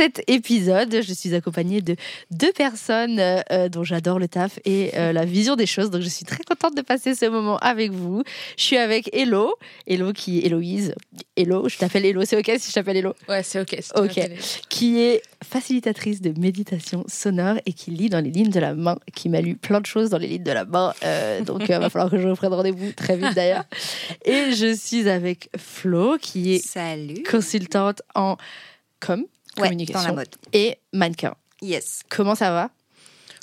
Cet épisode, je suis accompagnée de deux personnes euh, euh, dont j'adore le taf et euh, la vision des choses. Donc, je suis très contente de passer ce moment avec vous. Je suis avec Hello, Hello qui est Héloïse. Hello, je t'appelle Hello, c'est ok si je t'appelle Hello Ouais, c'est ok. si Ok. Qui est facilitatrice de méditation sonore et qui lit dans les lignes de la main, qui m'a lu plein de choses dans les lignes de la main. Euh, donc, il va falloir que je reprenne rendez-vous très vite d'ailleurs. Et je suis avec Flo, qui est Salut. consultante en com, communication dans la mode. et mannequin. Yes. Comment ça va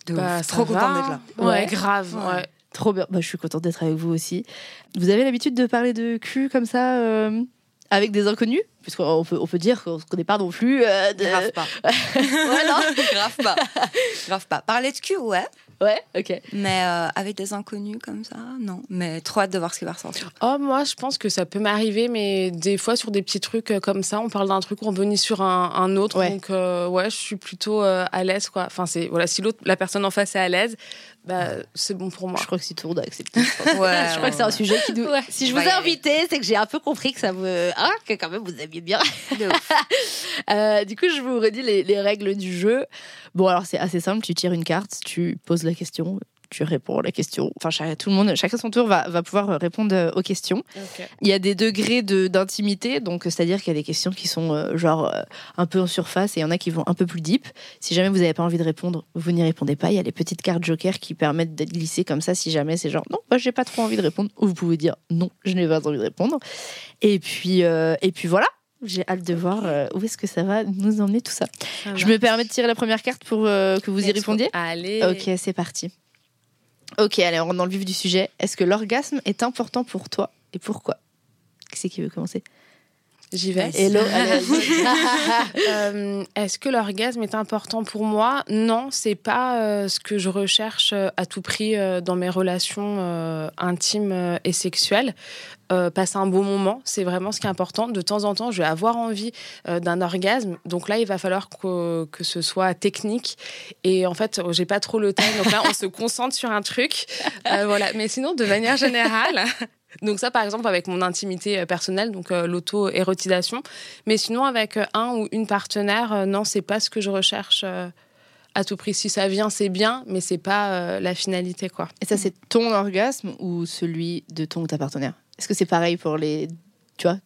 De Bah, ça Trop va. contente d'être là. Ouais, Ouais. grave. Ouais. Ouais. Trop bien. Bah, je suis contente d'être avec vous aussi. Vous avez l'habitude de parler de cul comme ça euh, avec des inconnus? Puisqu'on peut, on peut dire qu'on ne se connaît pas non plus. euh, de- Grave pas. Ouais, non Grave pas. Grave pas. Parler de cul, ouais. Ouais, ok. Mais euh, avec des inconnus comme ça, non. Mais trop hâte de voir ce qui va ressortir. Oh, moi, je pense que ça peut m'arriver, mais des fois, sur des petits trucs euh, comme ça, on parle d'un truc, on rebondit sur un, un autre. Ouais. Donc, euh, ouais, je suis plutôt euh, à l'aise, quoi. Enfin, c'est, voilà, si l'autre, la personne en face est à l'aise, bah, c'est bon pour moi. Je crois que monde a accepté. je pense. Ouais. Je crois que c'est un sujet qui nous. Ouais. Si je On vous ai invité, c'est que j'ai un peu compris que ça me. Ah, que quand même vous aimiez bien. Euh, du coup, je vous redis les, les règles du jeu. Bon, alors c'est assez simple. Tu tires une carte, tu poses la question, tu réponds à la question. Enfin, tout le monde, chacun son tour va, va pouvoir répondre euh, aux questions. Il y a des degrés de- d'intimité, donc c'est-à-dire qu'il y a des questions qui sont euh, genre euh, un peu en surface et il y en a qui vont un peu plus deep. Si jamais vous n'avez pas envie de répondre, vous n'y répondez pas. Il y a les petites cartes joker qui permettent d'être glissées comme ça. Si jamais c'est genre non, moi j'ai pas trop envie de répondre, ou vous pouvez dire non, je n'ai pas envie de répondre. Et puis euh, et puis voilà. J'ai hâte de voir euh, où est-ce que ça va nous emmener tout ça. Je me permets de tirer la première carte pour euh, que vous y go. répondiez. Allez. Ok, c'est parti. Ok, allez, on rentre dans le vif du sujet. Est-ce que l'orgasme est important pour toi et pourquoi? Qui c'est qui veut commencer? J'y vais. Hello. Euh, Est-ce que l'orgasme est important pour moi? Non, c'est pas euh, ce que je recherche euh, à tout prix euh, dans mes relations intimes et sexuelles. Passer un bon moment, c'est vraiment ce qui est important. De temps en temps, je vais avoir envie d'un orgasme. Donc là, il va falloir que, que ce soit technique. Et en fait, j'ai pas trop le temps. Donc là, on se concentre sur un truc. Voilà. Mais sinon, de manière générale. Donc ça, par exemple, avec mon intimité euh, personnelle, donc euh, l'auto-érotisation. Mais sinon, avec euh, un ou une partenaire, euh, non, c'est pas ce que je recherche euh, à tout prix. Si ça vient, c'est bien, mais c'est pas la finalité, quoi. Et ça, c'est ton orgasme ou celui de ton ou ta partenaire? Est-ce que c'est pareil pour les. Tu vois?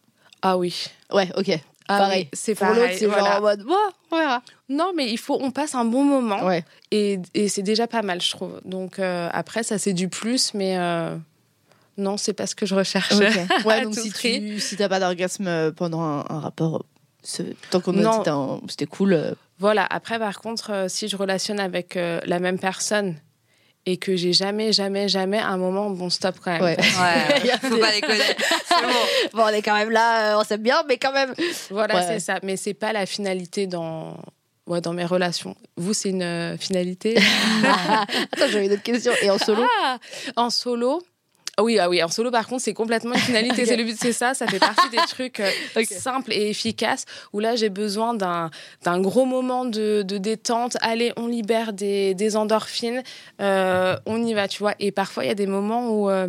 Ah oui. Ouais, ok. Ah pareil. oui, c'est Pour pareil. l'autre, c'est genre voilà. en mode. On verra. Non, mais il faut, on passe un bon moment Ouais. et, et c'est déjà pas mal, je trouve. Donc après, ça c'est du plus, mais non, c'est pas ce que je recherche. Ouais, donc si prix. tu si t'as pas d'orgasme euh, pendant un, un rapport, tant qu'on dit c'était cool. euh, Voilà, après, par contre, euh, si je relationne avec euh, la même personne et que j'ai jamais, jamais, jamais un moment, bon, stop quand même. Ouais. Ouais. Faut pas déconner. C'est bon. Bon, on est quand même là, euh, on s'aime bien, mais quand même. Voilà, Ouais. c'est ça. Mais c'est pas la finalité dans, ouais, dans mes relations. Vous, c'est une euh, finalité? Attends, j'avais une autre question. Et en solo? Ah, en solo ah oui, ah oui, en solo par contre, c'est complètement une finalité. C'est le but, c'est ça. Ça fait partie des trucs euh, simples et efficaces où là, j'ai besoin d'un d'un gros moment de, de détente. Allez, on libère des, des endorphines, euh, on y va, tu vois. Et parfois, il y a des moments où euh,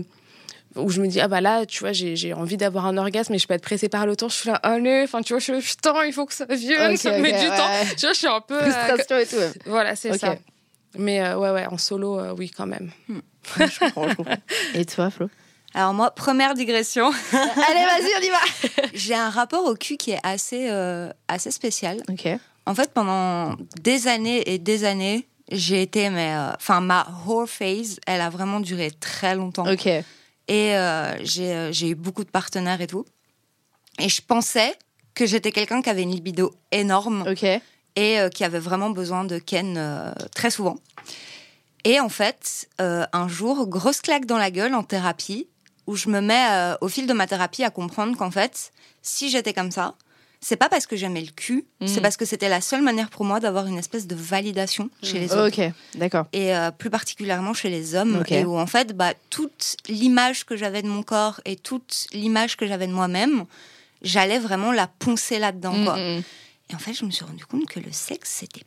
où je me dis ah bah là tu vois j'ai j'ai envie d'avoir un orgasme mais je peux être pressée par le temps je suis là allez enfin tu vois je suis putain il faut que ça vienne ça met du temps tu vois je suis un peu Frustration et tout. ouais. voilà c'est ça mais euh, ouais ouais en solo euh, oui quand même Je comprends, je comprends. Et toi, Flo? Alors moi, première digression. Allez, vas-y, on y va. J'ai un rapport au cul qui est assez, euh, assez spécial. Ok. En fait, pendant des années et des années, j'ai été, mais euh, enfin, ma whore phase, elle a vraiment duré très longtemps. Ok. Et euh, j'ai euh, j'ai eu beaucoup de partenaires et tout. Et je pensais que j'étais quelqu'un qui avait une libido énorme Ok. Et euh, qui avait vraiment besoin de Ken euh, très souvent. Et en fait, euh, un jour, grosse claque dans la gueule en thérapie. où je me mets au fil de ma thérapie à comprendre qu'en fait, si j'étais comme ça, c'est pas parce que j'aimais le cul, c'est Mm. parce que c'était la seule manière pour moi d'avoir une espèce de validation chez les autres. Ok, d'accord. Et euh, plus particulièrement chez les hommes, et où en fait, bah, toute l'image que j'avais de mon corps et toute l'image que j'avais de moi-même, j'allais vraiment la poncer là-dedans. quoi. Et en fait, je me suis rendu compte que le sexe, c'était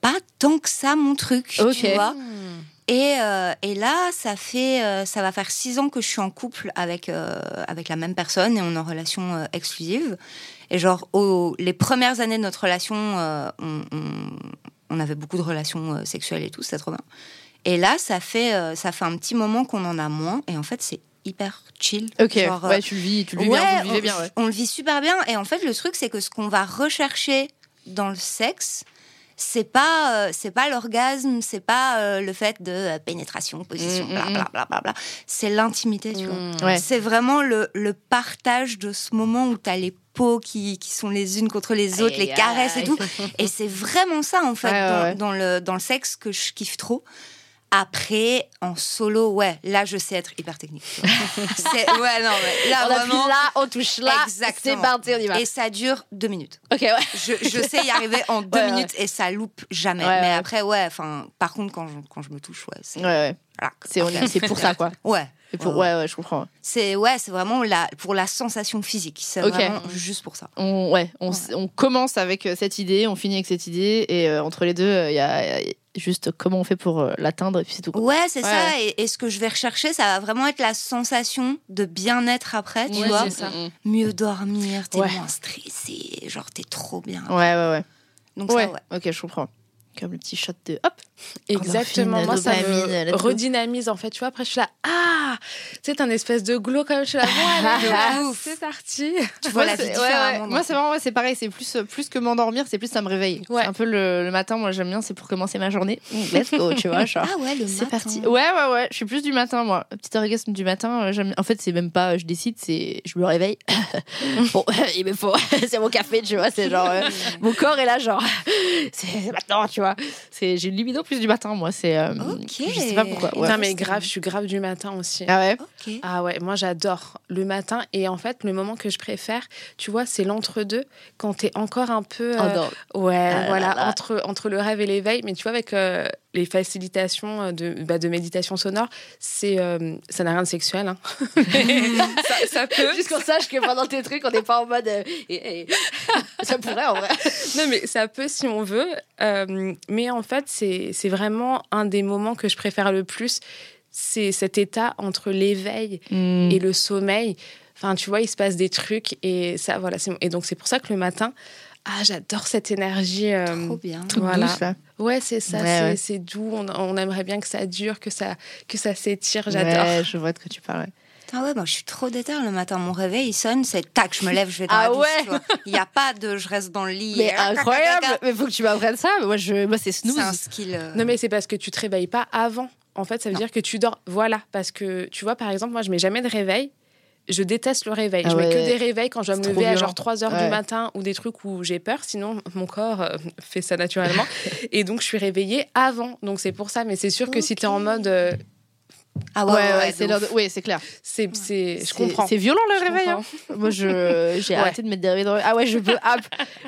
pas tant que ça mon truc, tu vois. Et, euh, et là, ça fait, euh, ça va faire six ans que je suis en couple avec euh, avec la même personne et on est en relation exclusive. Et genre, au- les premières années de notre relation, on, on- on avait beaucoup de relations sexuelles et tout, c'était trop bien. Et là, ça fait, ça fait un petit moment qu'on en a moins. Et en fait, c'est hyper chill. Ok, Genre, euh, ouais, tu le vis, tu le vis bien, vous le vivez on, bien, ouais. on le vit super bien. Et en fait, le truc, c'est que ce qu'on va rechercher dans le sexe, c'est pas, euh, c'est pas l'orgasme, c'est pas euh, le fait de euh, pénétration, position, Mm, mm, bla mm. bla bla bla bla. C'est l'intimité, tu vois. Ouais. C'est vraiment le, le partage de ce moment où t'as les peaux qui, qui sont les unes contre les autres, Aïe, les caresses et tout. Et c'est vraiment ça, en fait, Ouais, ouais, dans, ouais. dans le, dans le sexe que je kiffe trop. Après, en solo, ouais, là, je sais être hyper technique. ouais, non, mais là, on vraiment. là, on touche là, Exactement. c'est parti, on y va. Et ça dure deux minutes. Ok, ouais. Je, je sais y arriver en deux Ouais, ouais. minutes et ça loupe jamais. Ouais, mais après, ouais, enfin, par contre, quand je, quand je me touche, ouais, c'est. Ouais, ouais. voilà. C'est on y- c'est pour ça, quoi. Ouais. Et pour, Ouais, ouais, je comprends. C'est ouais, c'est vraiment la, pour la sensation physique. C'est vraiment juste pour ça. On, ouais, on, on commence avec euh, cette idée, on finit avec cette idée, et euh, entre les deux, il y, a y a juste comment on fait pour euh, l'atteindre, et puis c'est tout. Ouais, c'est Ouais, ça. Et, et ce que je vais rechercher, ça va vraiment être la sensation de bien-être après, tu Ouais, vois. c'est ça. Mm, Mieux dormir, t'es Ouais. moins stressé, genre t'es trop bien. mm. Ouais, ouais, ouais. Donc Ouais, ça, ouais. ok, je comprends. Comme le petit shot de hop. Exactement. Endorphine, Moi, ça dopamine, me redynamise en fait. Tu vois, après, je suis là, ah, tu sais, t'as un espèce de glow quand même. Je suis là, ouais, c'est parti. Tu vois Moi, la vie c'est- ouais, ouais. différemment. Moi, c'est vraiment, ouais, c'est pareil, c'est plus, plus que m'endormir, c'est plus ça me réveille. C'est un peu le, le matin, moi j'aime bien, c'est pour commencer ma journée. Let's go, tu vois, genre. Ah ouais, le C'est matin. parti. Ouais, ouais, ouais. Je suis plus du matin, moi. Petit orgasme du matin. euh, j'aime- En fait, c'est même pas je décide, c'est je me réveille. bon, il me faut. c'est mon café, tu vois. C'est genre. euh, mon corps est là, genre. c'est c'est maintenant, tu vois. C'est J'ai une libido plus du matin, moi. C'est. euh, Ok. Je sais pas pourquoi. Ouais. non, mais grave, je suis grave du matin aussi. Ah ouais? Ah ouais, moi j'adore le matin et en fait le moment que je préfère, tu vois, c'est l'entre-deux quand t'es encore un peu, euh, Oh, ouais, Ah là voilà, là. entre entre le rêve et l'éveil. Mais tu vois avec euh, les facilitations euh, de bah, de méditation sonore, c'est euh, ça n'a rien de sexuel. Hein. ça, ça peut. Juste qu'on sache que pendant tes trucs, on n'est pas en mode. euh, et- et- Ça pourrait en vrai. Non, mais ça peut si on veut. Euh, mais en fait, c'est c'est vraiment un des moments que je préfère le plus. C'est cet état entre l'éveil Mm. et le sommeil. Enfin, tu vois, il se passe des trucs et ça, voilà. c'est- Et donc, c'est pour ça que le matin, ah, j'adore cette énergie. euh, Trop bien. Toute Voilà. douce, là. ouais, c'est ça, Ouais, c'est ouais. doux. On, on aimerait bien que ça dure, que ça, que ça s'étire. J'adore. Ouais, je vois de quoi tu parles. Putain, ouais, moi je suis trop déter le matin. Mon réveil il sonne, c'est tac, je me lève, je vais dans Ah la douche. ouais. Il n'y a pas de je reste dans le lit. Mais incroyable Mais faut que tu m'apprennes ça. Moi, je... moi c'est snooze. C'est un skill. euh, Non, mais c'est parce que tu te réveilles pas avant. En fait, ça veut Non. dire que tu dors. Voilà. Parce que, tu vois, par exemple, moi, je mets jamais de réveil. Je déteste le réveil. Ah je mets ouais. que des réveils quand je dois me lever à genre 3 heures Ouais. du matin ou des trucs où j'ai peur. Sinon, mon corps euh, fait ça naturellement. Et donc, je suis réveillée avant. Donc, c'est pour ça. Mais c'est sûr que si tu es en mode. euh, Ah Ouais, ouais, c'est de oui, c'est clair. c'est, je comprends. C'est violent le Je réveil. hein. Moi, je j'ai arrêté de mettre des réveils dans le- Ah ouais, je peux. ah,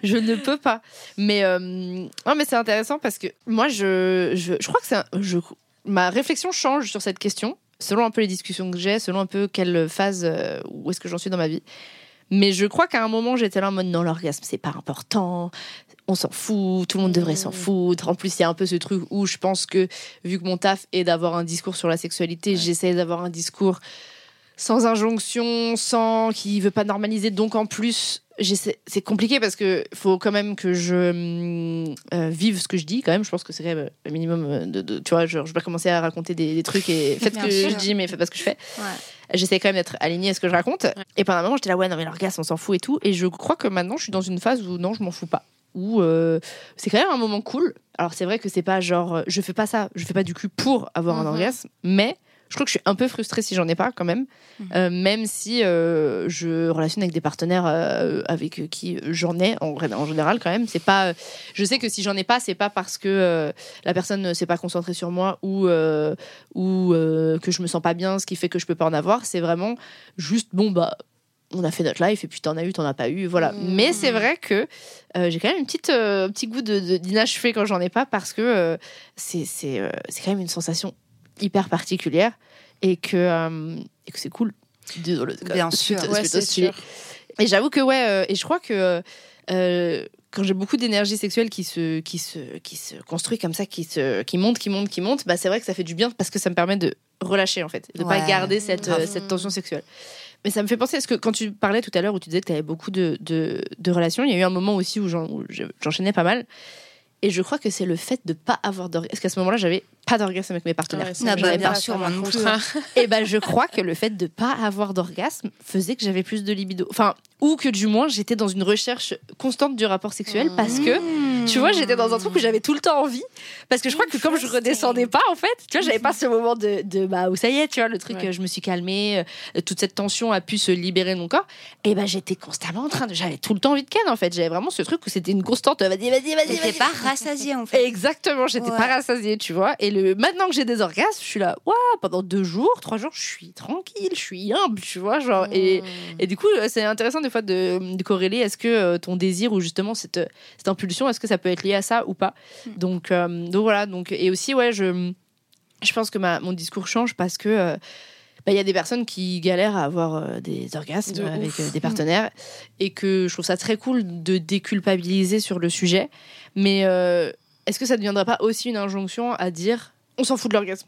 je ne peux pas. Mais euh, non, mais c'est intéressant parce que moi, je je, je crois que c'est un- je ma réflexion change sur cette question selon un peu les discussions que j'ai, selon un peu quelle phase euh, où est-ce que j'en suis dans ma vie. Mais je crois qu'à un moment, j'étais là en mode non, l'orgasme, c'est pas important. On s'en fout, tout le monde devrait Mmh. s'en foutre. En plus, il y a un peu ce truc où je pense que, vu que mon taf est d'avoir un discours sur la sexualité, j'essaie d'avoir un discours sans injonction, sans qui veut pas normaliser. Donc en plus, c'est compliqué parce que faut quand même que je hum, euh, vive ce que je dis. Quand même, je pense que c'est quand même le minimum euh, de, de- tu vois. Genre, je vais pas commencer à raconter des, des trucs et faites ce que sûr. je dis, mais faites pas ce que je fais. Ouais. J'essaie quand même d'être alignée à ce que je raconte. Et pendant un moment, j'étais là, ouais, non, mais l'orgasme, on s'en fout et tout. Et je crois que maintenant, je suis dans une phase où non, je m'en fous pas. Où euh, c'est quand même un moment cool. Alors, c'est vrai que c'est pas genre, euh, je fais pas ça, je fais pas du cul pour avoir un Mhm. orgasme, mais je crois que je suis un peu frustrée si j'en ai pas quand même, Mhm. Euh, même si euh, je relationne avec des partenaires euh, avec qui j'en ai en, en général quand même. C'est pas, je sais que si j'en ai pas, c'est pas parce que la personne ne s'est pas concentrée sur moi ou ou que je me sens pas bien, ce qui fait que je peux pas en avoir. C'est vraiment juste bon bah on a fait notre life et puis t'en as eu, t'en as pas eu, voilà. Mhm. Mais c'est vrai que euh, j'ai quand même une petite euh, petit goût de de- d'inachevé quand j'en ai pas parce que c'est c'est euh, c'est quand même une sensation hyper particulière et que euh, et que c'est cool. Quand Bien sûr. plutôt- Ouais, plutôt c'est stylé. sûr. Et j'avoue que ouais, euh, et je crois que euh, quand j'ai beaucoup d'énergie sexuelle qui se, qui se, qui se construit comme ça, qui se, qui monte, qui monte, qui monte, bah c'est vrai que ça fait du bien parce que ça me permet de relâcher en fait, de pas Ouais. garder cette, euh, cette tension sexuelle. Mais ça me fait penser, est-ce que quand tu parlais tout à l'heure où tu disais que tu avais beaucoup de, de, de relations, il y a eu un moment aussi où j'en- où je- j'enchaînais pas mal. Et je crois que c'est le fait de pas avoir d'orgasme. Parce qu'à ce moment-là, j'avais pas d'orgasme avec mes partenaires. Ouais, Ah bah, bien pas, sûr, moi non plus. Et ben je crois que le fait de pas avoir d'orgasme faisait que j'avais plus de libido. Enfin, ou que du moins j'étais dans une recherche constante du rapport sexuel parce que Mmh. tu vois, j'étais dans un truc où j'avais tout le temps envie. Parce que je crois que comme je redescendais pas, en fait, tu vois, j'avais pas ce moment de, de bah, où ça y est, tu vois, le truc, Ouais. euh, je me suis calmée, euh, toute cette tension a pu se libérer de mon corps. Et ben j'étais constamment en train de. J'avais tout le temps envie de ken, en fait. J'avais vraiment ce truc où c'était une constante. euh, Vas-y, vas-y, vas-y, T'étais vas-y. pas rassasiée en fait. Exactement, j'étais Ouais. pas rassasiée, tu vois. Et le maintenant que j'ai des orgasmes, je suis là, waouh, pendant deux jours, trois jours, je suis tranquille, je suis humble, tu vois, genre. Et, Mmh. et du coup, euh, c'est intéressant des fois de, de corréler. Est-ce que euh, ton désir ou justement cette, cette impulsion, est-ce que ça peut être lié à ça ou pas? Mm. donc, euh, donc voilà. Donc et aussi ouais, je je pense que ma, mon discours change parce que euh, bah, il y a des personnes qui galèrent à avoir euh, des orgasmes De avec euh, des partenaires et que je trouve ça très cool de déculpabiliser sur le sujet. Mais euh, est-ce que ça ne deviendra pas aussi une injonction à dire on s'en fout de l'orgasme?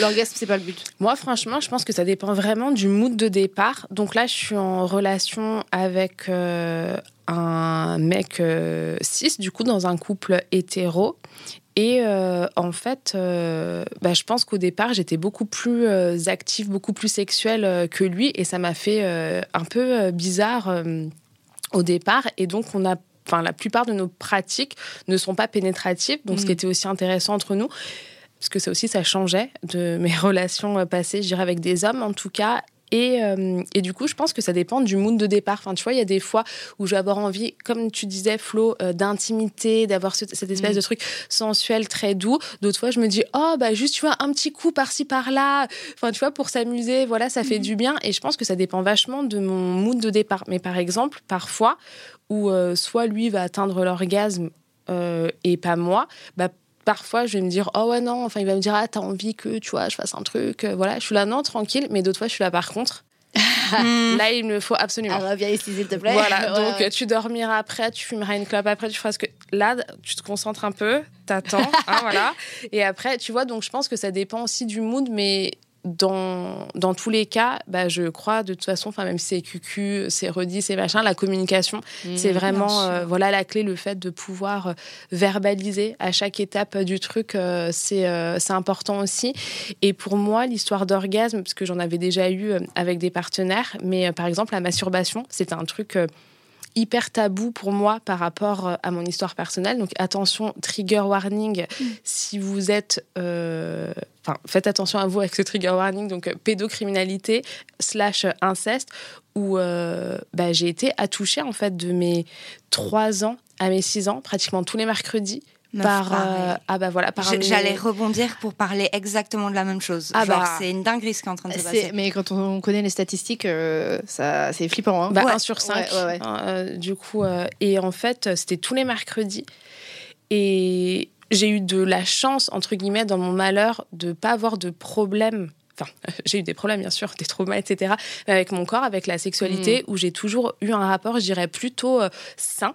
L'orgasme, c'est pas le but. Moi, franchement, je pense que ça dépend vraiment du mood de départ. Donc là, je suis en relation avec euh, un mec euh, cis, du coup, dans un couple hétéro. Et euh, en fait, euh, bah, je pense qu'au départ, j'étais beaucoup plus active, beaucoup plus sexuelle que lui. Et ça m'a fait un peu bizarre au départ. Et donc, on a. Enfin, la plupart de nos pratiques ne sont pas pénétratives, donc ce Mm. qui était aussi intéressant entre nous parce que ça aussi, ça changeait de mes relations passées, je dirais, avec des hommes en tout cas. Et, euh, et du coup, je pense que ça dépend du mood de départ. Enfin, tu vois, il y a des fois où je vais avoir envie, comme tu disais, Flo, euh, d'intimité, d'avoir ce- cette espèce Mm. de truc sensuel très doux. D'autres fois, je me dis, oh, bah, juste, tu vois, un petit coup par-ci, par-là. Enfin, tu vois, pour s'amuser, voilà, ça fait du bien. Et je pense que ça dépend vachement de mon mood de départ. Mais par exemple, parfois, où euh, soit lui va atteindre l'orgasme euh, et pas moi, bah, parfois je vais me dire oh ouais non enfin il va me dire ah t'as envie que tu vois je fasse un truc euh, voilà je suis là non tranquille mais d'autres fois je suis là par contre là il me faut absolument Ah, viens ici, s'il te plaît. voilà, donc ouais. euh, tu dormiras après, tu fumeras une clope après, tu feras ce que. Là, tu te concentres un peu, t'attends, hein, voilà. Et après, tu vois, donc je pense que ça dépend aussi du mood, mais dans, dans tous les cas, bah, je crois de toute façon, enfin, même si c'est QQ, c'est redit, c'est machin, la communication, c'est Mmh. vraiment bien sûr. euh, voilà la clé, le fait de pouvoir euh, verbaliser à chaque étape du truc, euh, c'est euh, c'est important aussi. Et pour moi, l'histoire d'orgasme, parce que j'en avais déjà eu avec des partenaires, mais par exemple la masturbation, c'est un truc hyper tabou pour moi par rapport euh, à mon histoire personnelle. Donc attention, trigger warning, si vous êtes... euh, Enfin, faites attention à vous avec ce trigger warning, donc euh, pédocriminalité slash inceste, où euh, bah, j'ai été attouchée en fait de mes 3 ans à mes 6 ans, pratiquement tous les mercredis, par... euh, ah bah voilà, par J'allais rebondir pour parler exactement de la même chose. Ah bah. c'est une dinguerie ce qui est en train de se passer. Mais quand on connaît les statistiques, euh, ça, c'est flippant. Hein. Bah, Ouais. 1 sur 5. Ouais, ouais, ouais. du coup, euh, et en fait, c'était tous les mercredis. Et j'ai eu de la chance, entre guillemets, dans mon malheur, de pas avoir de problème. Enfin, j'ai eu des problèmes, bien sûr, des traumas, etc. Mais avec mon corps, avec la sexualité, où j'ai toujours eu un rapport, je dirais, plutôt euh, sain.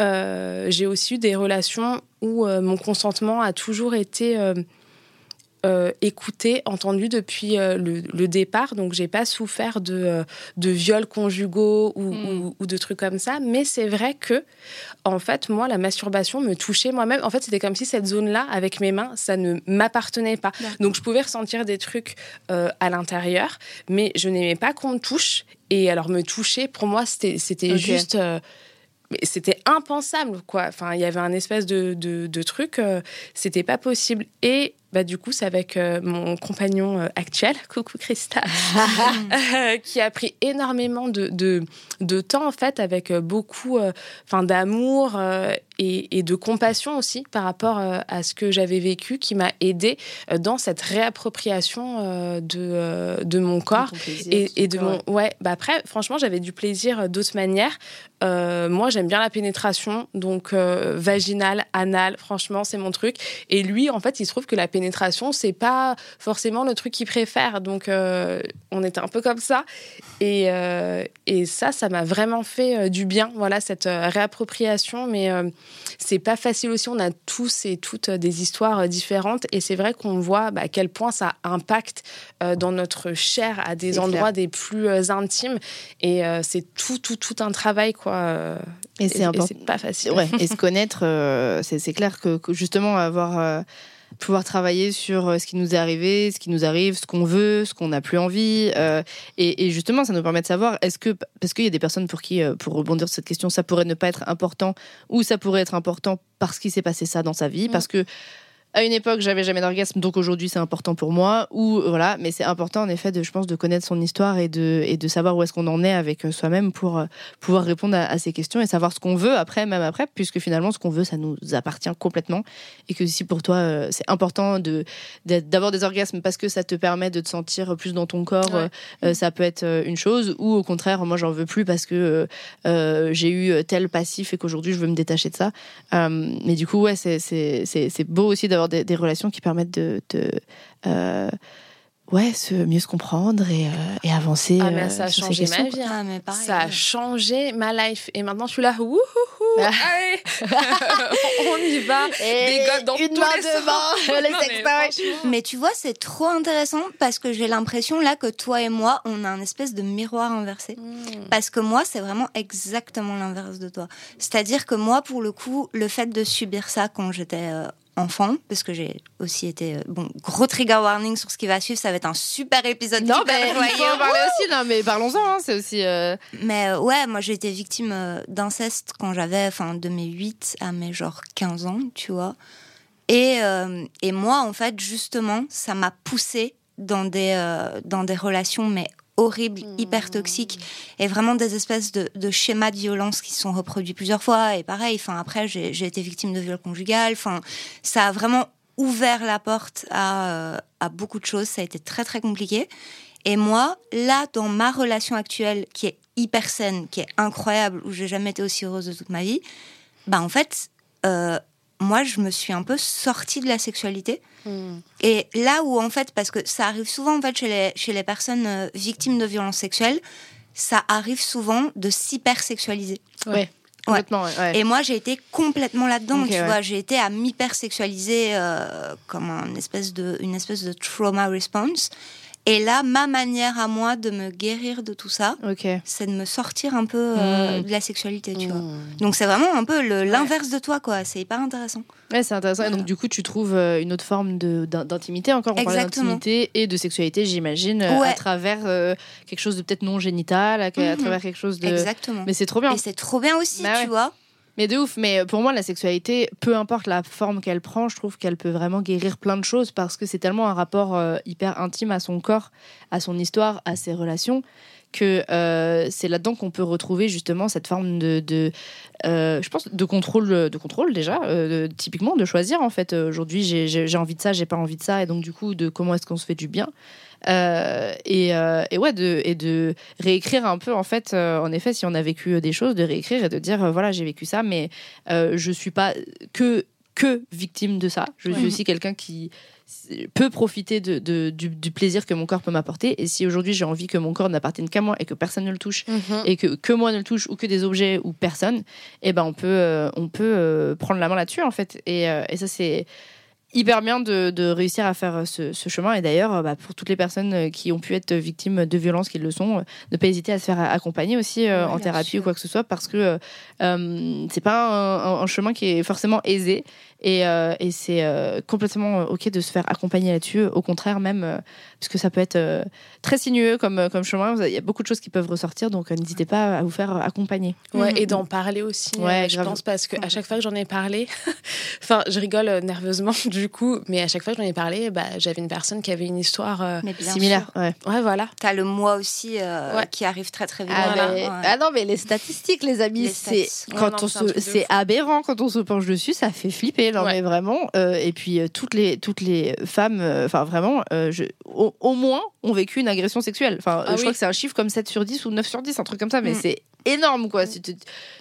Euh, j'ai aussi eu des relations où euh, mon consentement a toujours été euh, euh, écouté, entendu depuis euh, le, le départ. Donc, j'ai pas souffert de, euh, de viols conjugaux ou, Mm. ou- ou de trucs comme ça. Mais c'est vrai que, en fait, moi, la masturbation me touchait moi-même. En fait, c'était comme si cette zone-là, avec mes mains, ça ne m'appartenait pas. Donc, je pouvais ressentir des trucs à l'intérieur, mais je n'aimais pas qu'on me touche. Et alors, me toucher, pour moi, c'était juste. Euh, c'était impensable, quoi. Enfin, il y avait un espèce de, de, truc, euh, c'était pas possible. Et bah, du coup, c'est avec mon compagnon actuel, coucou Christa, qui a pris énormément de, de, de, temps, en fait, avec beaucoup enfin d'amour et, de compassion aussi par rapport euh, à ce que j'avais vécu qui m'a aidé euh, dans cette réappropriation euh, de, de mon corps et, de mon ouais bah après franchement j'avais du plaisir d'autres manières. Moi j'aime bien la pénétration donc vaginale anale franchement c'est mon truc. Et lui en fait il se trouve que la pénétration c'est pas forcément le truc qu'il préfère. Donc on était un peu comme ça. Et, et ça ça m'a vraiment fait du bien. Voilà cette réappropriation. Mais c'est pas facile aussi. On a tous et toutes des histoires différentes et c'est vrai qu'on voit bah, à quel point ça impacte euh, dans notre chair à des endroits des plus euh, intimes et euh, c'est tout, tout, tout un travail quoi. Et, c'est pas facile. et se connaître, c'est clair que, que, justement avoir pouvoir travailler sur euh, ce qui nous est arrivé, ce qui nous arrive, ce qu'on veut, ce qu'on n'a plus envie. Euh, et, justement, ça nous permet de savoir, est-ce que, parce qu'il y a des personnes pour qui, euh, pour rebondir sur cette question, ça pourrait ne pas être important, ou ça pourrait être important parce qu'il s'est passé ça dans sa vie, mm. parce que à une époque, j'avais jamais d'orgasme, donc aujourd'hui, c'est important pour moi. Ou voilà, mais c'est important en effet, de, je pense, de connaître son histoire et de et de savoir où est-ce qu'on en est avec euh, soi-même pour euh, pouvoir répondre à, ces questions et savoir ce qu'on veut après, même après, puisque finalement, ce qu'on veut, ça nous appartient complètement. Et que si pour toi, euh, c'est important de d'avoir des orgasmes parce que ça te permet de te sentir plus dans ton corps, ça peut être une chose. Ou au contraire, moi, j'en veux plus parce que j'ai eu tel passif et qu'aujourd'hui, je veux me détacher de ça. mais du coup, ouais, c'est c'est beau aussi d'avoir des, relations qui permettent de, euh, ouais, se mieux se comprendre et, euh, avancer. Ah, mais ça a changé ma vie. Hein. Ah, ça a changé ma life. Et maintenant, je suis là, wouhou, ah. allez, on y va. Et des gosses dans une tous main les devant, les Mais tu vois, c'est trop intéressant parce que j'ai l'impression là que toi et moi, on a un espèce de miroir inversé. Hmm. Parce que moi, c'est vraiment exactement l'inverse de toi. C'est-à-dire que moi, pour le coup, le fait de subir ça quand j'étais euh, enfant, parce que j'ai aussi été. Euh, bon, gros trigger warning sur ce qui va suivre, ça va être un super épisode. Non, mais on en parler aussi, non, mais parlons-en, hein, c'est aussi. Euh, mais euh, ouais, moi j'ai été victime d'inceste quand j'avais, enfin, de mes 8 à mes genre 15 ans, tu vois. Et, et moi, en fait, justement, ça m'a poussé dans des, dans des relations, mais horribles, mmh. hyper toxiques, et vraiment des espèces de, schémas de violence qui se sont reproduits plusieurs fois. Et pareil, enfin après, j'ai été victime de viol conjugal. Enfin, ça a vraiment ouvert la porte à, à beaucoup de choses. Ça a été très très compliqué. Et moi, là, dans ma relation actuelle, qui est hyper saine, qui est incroyable, où j'ai jamais été aussi heureuse de toute ma vie, bah en fait, euh, moi, je me suis un peu sortie de la sexualité. Hmm. Et là où, en fait, parce que ça arrive souvent, en fait, chez les, chez les personnes euh, victimes de violences sexuelles, ça arrive souvent de s'hypersexualiser. Ouais. Complètement, Et moi, j'ai été complètement là-dedans, tu vois. J'ai été à m'hypersexualiser euh, comme un espèce de, une espèce de trauma response. Et là, ma manière à moi de me guérir de tout ça, c'est de me sortir un peu euh, hmm. de la sexualité, tu vois. Hmm. Donc c'est vraiment un peu l'inverse de toi, quoi. C'est hyper intéressant. Ouais, c'est intéressant. Et donc du coup, tu trouves euh, une autre forme d'intimité, encore? On d'intimité et de sexualité, j'imagine, euh, à travers quelque chose de peut-être non génital, à, mhm. travers quelque chose de. Exactement. Mais c'est trop bien. Et c'est trop bien aussi, bah tu vois. Mais de ouf, mais pour moi, la sexualité, peu importe la forme qu'elle prend, je trouve qu'elle peut vraiment guérir plein de choses parce que c'est tellement un rapport euh, hyper intime à son corps, à son histoire, à ses relations, que euh, c'est là-dedans qu'on peut retrouver justement cette forme de, euh, je pense, de contrôle, de contrôle déjà, typiquement, de choisir en fait. Aujourd'hui, j'ai envie de ça, j'ai pas envie de ça, et donc du coup, de comment est-ce qu'on se fait du bien. Euh, et, euh, et, ouais, de, et de réécrire un peu, en fait, euh, en effet, si on a vécu des choses, de réécrire et de dire, voilà, j'ai vécu ça, mais je suis pas que, que victime de ça. Je suis aussi quelqu'un qui peut profiter de, du, plaisir que mon corps peut m'apporter. Et si aujourd'hui j'ai envie que mon corps n'appartienne qu'à moi et que personne ne le touche, mhm. et que, que moi ne le touche, ou que des objets ou personne, et eh ben on peut, on peut prendre la main là-dessus, en fait. Et, et ça, c'est hyper bien de, réussir à faire ce, chemin. Et d'ailleurs, euh, bah, pour toutes les personnes euh, qui ont pu être victimes de violences, qui le sont, euh, ne pas hésiter à se faire accompagner aussi en thérapie ou quoi que ce soit, parce que c'est pas un, chemin qui est forcément aisé. Et, et c'est complètement ok de se faire accompagner là-dessus. Au contraire, même, puisque ça peut être très sinueux comme, comme chemin. Il y a beaucoup de choses qui peuvent ressortir, donc n'hésitez pas à vous faire accompagner. Ouais, et d'en parler aussi. Ouais, je pense parce qu'à chaque fois que j'en ai parlé, enfin, je rigole nerveusement du coup, mais à chaque fois que j'en ai parlé, bah, j'avais une personne qui avait une histoire euh, similaire. Ouais. ouais, voilà. T'as le moi aussi euh, qui arrive très très vite. Ah, ah, non, mais les statistiques, les amis, c'est quand on se, c'est aberrant quand on se penche dessus, ça fait flipper. Non, mais vraiment. Euh, et puis toutes les toutes les femmes, enfin vraiment, je, au, moins ont vécu une agression sexuelle. Enfin, ah je crois que c'est un chiffre comme 7 sur 10 ou 9 sur 10, un truc comme ça, mais mm. c'est énorme quoi. Tu te,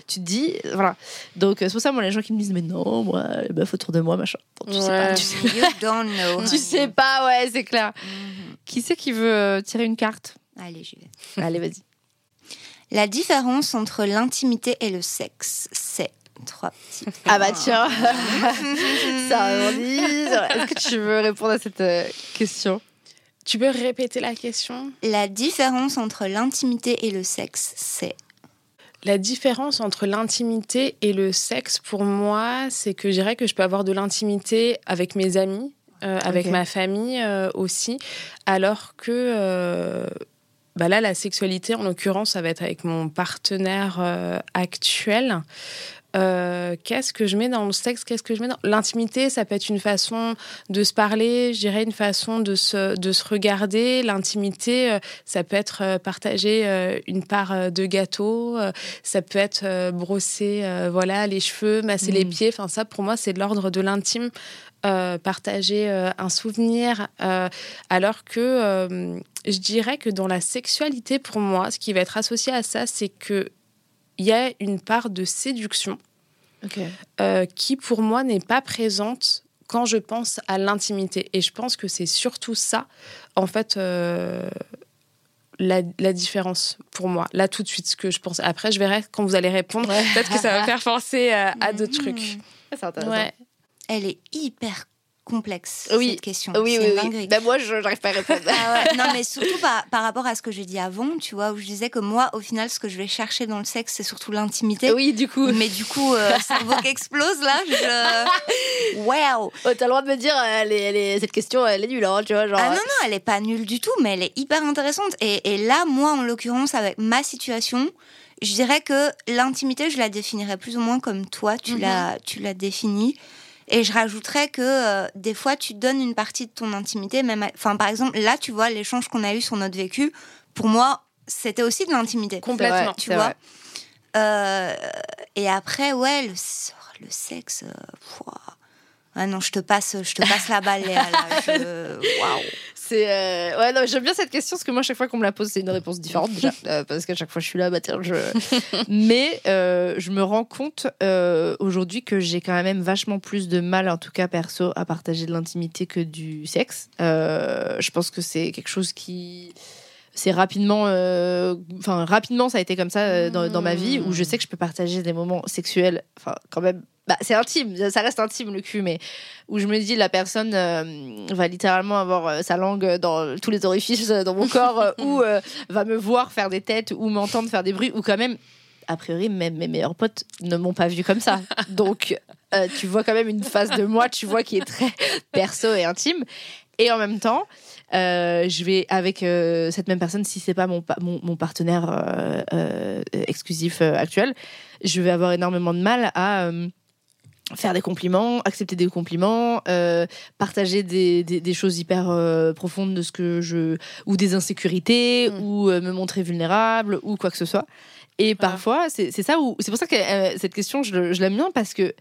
tu te dis, voilà. Donc c'est pour ça, moi, les gens qui me disent, mais non, moi, les meufs autour de moi, machin. tu sais pas. Tu sais, tu sais pas, ouais, c'est clair. Mm-hmm. Qui c'est qui veut euh, tirer une carte? Allez, j'y vais. Allez, vas-y. La différence entre l'intimité et le sexe, c'est trois petits. Ah bah tiens, ça. Est-ce que tu veux répondre à cette euh, question? Tu peux répéter la question? La différence entre l'intimité et le sexe, c'est? La différence entre l'intimité et le sexe, pour moi, c'est que je dirais que je peux avoir de l'intimité avec mes amis, euh, avec ma famille euh, aussi, alors que euh, bah là, la sexualité, en l'occurrence, ça va être avec mon partenaire actuel. Euh, qu'est-ce que je mets dans le sexe Qu'est-ce que je mets dans? L'intimité Ça peut être une façon de se parler, je dirais une façon de se, de se regarder. L'intimité, euh, ça peut être euh, partager une part de gâteau, ça peut être brosser voilà les cheveux, masser les mm. pieds. Enfin ça, pour moi, c'est de l'ordre de l'intime. partager un souvenir, alors que je dirais que dans la sexualité, pour moi, ce qui va être associé à ça, c'est que il y a une part de séduction euh, qui, pour moi, n'est pas présente quand je pense à l'intimité. Et je pense que c'est surtout ça, en fait, euh, la, différence pour moi. Là, tout de suite, ce que je pense. Après, je verrai quand vous allez répondre. Peut-être que ça va faire penser à, à d'autres mmh. trucs. C'est intéressant. Elle est hyper complexe oui. cette question. Oui, oui, oui. Ben moi, je n'arrive pas à répondre. Ah non, mais surtout par, par, rapport à ce que j'ai dit avant, tu vois, où je disais que moi, au final, ce que je vais chercher dans le sexe, c'est surtout l'intimité. Oui, du coup. Mais du coup, euh, cerveau qui explose là. Je... Wow. Oh, T'as le droit de me dire, elle est, cette question, elle est nulle, hein, tu vois. Genre... Ah non, non, elle est pas nulle du tout, mais elle est hyper intéressante. Et, et là, moi, en l'occurrence, avec ma situation, je dirais que l'intimité, je la définirais plus ou moins comme toi, tu mm l'as, tu l'as définie. Et je rajouterais que euh, des fois, tu donnes une partie de ton intimité, même, enfin, par exemple, là, tu vois, l'échange qu'on a eu sur notre vécu, pour moi, c'était aussi de l'intimité. Complètement, tu vois? Euh, et après, ouais, le, le sexe, euh, ah non, je te passe, je te passe la balle, Léa. Waouh. C'est euh, ouais, non, j'aime bien cette question parce que moi, chaque fois qu'on me la pose, c'est une réponse différente déjà, euh, parce qu'à chaque fois, je suis là, bah tiens, je. Mais euh, je me rends compte aujourd'hui que j'ai quand même vachement plus de mal, en tout cas perso, à partager de l'intimité que du sexe. je pense que c'est quelque chose qui c'est rapidement enfin rapidement ça a été comme ça dans, dans, ma vie où je sais que je peux partager des moments sexuels enfin quand même bah, c'est intime, ça reste intime le cul, mais où je me dis la personne euh, va littéralement avoir euh, sa langue dans tous les orifices dans mon corps, euh, ou va me voir faire des têtes, ou m'entendre faire des bruits, ou quand même, a priori, même mes meilleurs potes ne m'ont pas vu comme ça. Donc, tu vois quand même une face de moi, tu vois qui est très perso et intime. Et en même temps, je vais avec cette même personne, si c'est pas mon, mon, mon partenaire exclusif actuel, je vais avoir énormément de mal à faire des compliments, accepter des compliments, euh, partager des, des, choses hyper euh, profondes de ce que je ou des insécurités mm. ou euh, me montrer vulnérable ou quoi que ce soit. Et parfois, c'est ça où c'est pour ça que cette question je, je l'aime bien parce que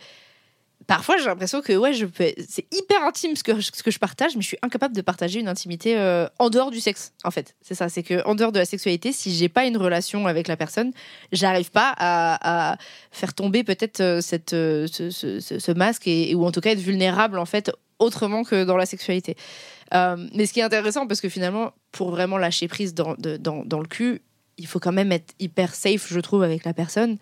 parfois j'ai l'impression que ouais je peux c'est hyper intime ce que ce que je partage mais je suis incapable de partager une intimité euh, en dehors du sexe en fait. C'est ça c'est que en dehors de la sexualité si j'ai pas une relation avec la personne j'arrive pas à, faire tomber peut-être euh, cette euh, ce, masque et, ou en tout cas être vulnérable en fait autrement que dans la sexualité. Mais ce qui est intéressant parce que finalement pour vraiment lâcher prise dans, dans, dans le cul il faut quand même être hyper safe je trouve avec la personne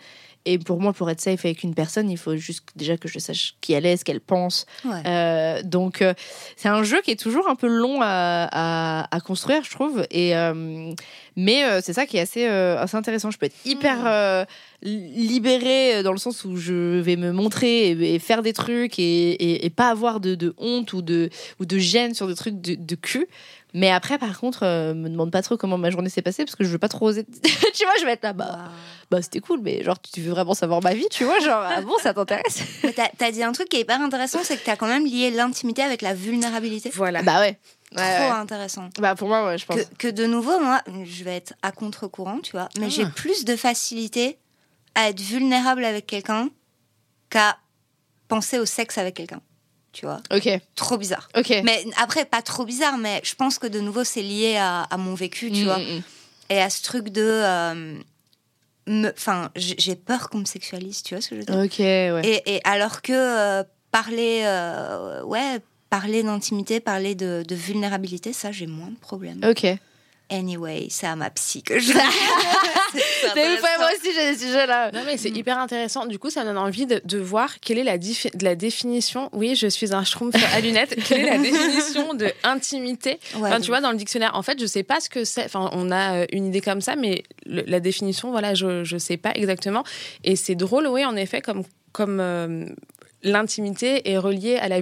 et pour moi, pour être safe avec une personne, il faut juste déjà que je sache qui elle est, ce qu'elle pense. Euh, donc, euh, c'est un jeu qui est toujours un peu long à, à, construire, je trouve. Et, euh, mais c'est ça qui est assez, assez intéressant. Je peux être hyper mm. libérée dans le sens où je vais me montrer et, faire des trucs et, et, pas avoir de, de, honte ou de, ou de gêne sur des trucs de, de cul. Mais après, par contre, euh, me demande pas trop comment ma journée s'est passée parce que je veux pas trop oser. tu vois, je vais être là, bah, bah c'était cool, mais genre, tu veux vraiment savoir ma vie, tu vois, genre, ah bon, ça t'intéresse? Mais t'as as dit un truc qui est hyper intéressant, c'est que t'as quand même lié l'intimité avec la vulnérabilité. Voilà. Bah ouais. Trop Ouais, ouais. intéressant. Bah pour moi, ouais, je pense. Que, que de nouveau, moi, je vais être à contre-courant, tu vois, mais Ah. j'ai plus de facilité à être vulnérable avec quelqu'un qu'à penser au sexe avec quelqu'un, tu vois. Ok, Trop bizarre. ok. Mais après, pas trop bizarre, mais je pense que de nouveau, c'est lié à, à mon vécu, tu Mm, vois. mm, mm. Et à ce truc de. euh, Enfin, j'ai j'ai peur qu'on me sexualise, tu vois ce que je veux dire? Ok, ouais. et, et alors que euh, parler, euh, ouais, parler d'intimité, parler de, de vulnérabilité, ça, j'ai moins de problèmes. Ok. Anyway, c'est à ma psy que je. C'est Mais intéressant. moi aussi, j'ai des sujets là. Non mais c'est hyper intéressant. Du coup, ça me donne envie de, de voir quelle est la, de la définition. Oui, je suis un schtroumpf à lunettes. quelle est la définition de intimité? Ouais, Enfin, tu vois, dans le dictionnaire, en fait, je sais pas ce que c'est. Enfin, on a euh, une idée comme ça, mais le- la définition, voilà, je je sais pas exactement. Et c'est drôle, oui, en effet, comme comme euh, l'intimité est reliée à la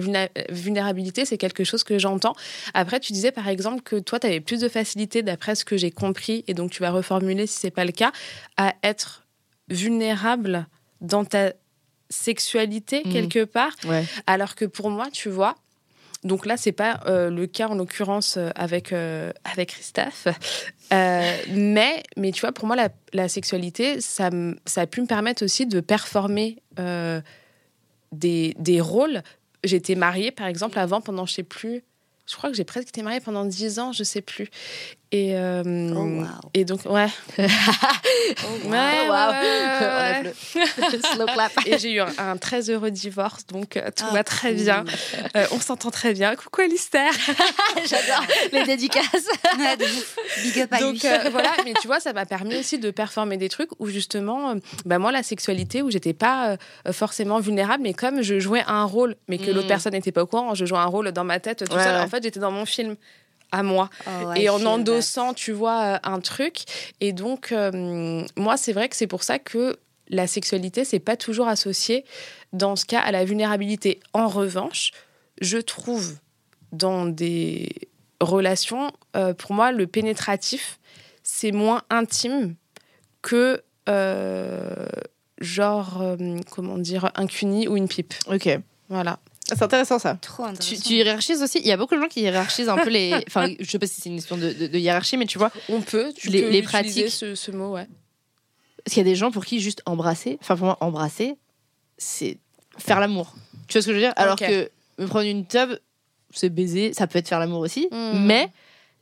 vulnérabilité, c'est quelque chose que j'entends. Après, tu disais par exemple que toi, tu avais plus de facilité, d'après ce que j'ai compris, et donc tu vas reformuler si c'est pas le cas, à être vulnérable dans ta sexualité Mhm. quelque part, Ouais. alors que pour moi, tu vois, donc là, c'est pas euh, le cas en l'occurrence euh, avec euh, avec Christophe, Euh, mais mais tu vois, pour moi, la, la sexualité, ça ça a pu me permettre aussi de performer des des rôles. J'étais mariée, par exemple, avant pendant je sais plus. Je crois que j'ai presque été mariée pendant 10 ans, je sais plus. Et, euh, Oh, wow. et donc, ouais. Oh, Ouais, ouais, ouais, ouais. le- Slow clap. Et j'ai eu un, un très heureux divorce, donc euh, tout Ah, va très cool. bien. Euh, on s'entend très bien. Coucou Alistair. J'adore les dédicaces. Big up à Donc euh, voilà, mais tu vois, ça m'a permis aussi de performer des trucs où justement, bah, moi, la sexualité, où j'étais pas forcément vulnérable, mais comme je jouais un rôle, mais que Mm. l'autre personne n'était pas au courant, je jouais un rôle dans ma tête tout seul. En fait, j'étais dans mon film à moi. Oh, et en endossant, tu vois, euh, un truc. Et donc, euh, moi, c'est vrai que c'est pour ça que la sexualité, c'est pas toujours associé, dans ce cas, à la vulnérabilité. En revanche, je trouve dans des relations, euh, pour moi, le pénétratif, c'est moins intime que, euh, genre, comment dire, un cuni ou une pipe. Ok. Voilà. C'est intéressant ça. Trop Tu, intéressant. tu hiérarchises aussi. Il y a beaucoup de gens qui hiérarchisent un peu les. Enfin, je sais pas si c'est une question de, de- de hiérarchie, mais tu vois, On peut, tu Les- peux les utiliser pratiques. ce, ce mot, ouais. parce qu'il y a des gens pour qui juste embrasser, enfin pour moi, embrasser, c'est faire l'amour. Tu vois ce que je veux dire? Alors que me prendre une tub, c'est baiser, ça peut être faire l'amour aussi, Mm. mais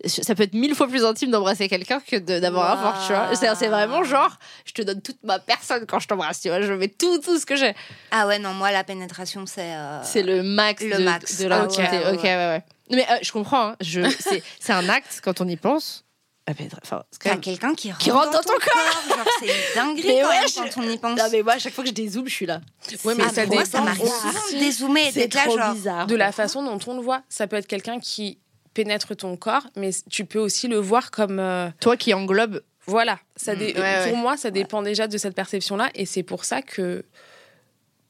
ça peut être mille fois plus intime d'embrasser quelqu'un que d'avoir un rapport, tu vois. C'est vraiment genre, je te donne toute ma personne quand je t'embrasse, tu vois. Je mets tout, tout ce que j'ai. Ah ouais, non, moi, la pénétration, c'est. euh, C'est le max le de, max. de Ah l'intimité. ouais, ouais, ok, ouais, ouais. Mais euh, je comprends. hein. Je, c'est, c'est un acte quand on y pense. La Enfin, T'as quelqu'un qui rentre, Qui rentre dans ton corps. Genre, c'est dinguerie Mais quand, ouais, même, je- quand on y pense. Non, mais moi, à chaque fois que je dézoome, je suis là. Ouais, mais Ah, ça moi, ça m'arrive souvent de dézoomer et C'est d'être là, trop genre. bizarre. de la façon dont on le voit. Ça peut être quelqu'un qui pénètre ton corps, mais tu peux aussi le voir comme euh, Toi qui englobe. voilà. Ça dé- Mm, ouais, pour ouais. moi, ça dépend déjà de cette perception-là, et c'est pour ça que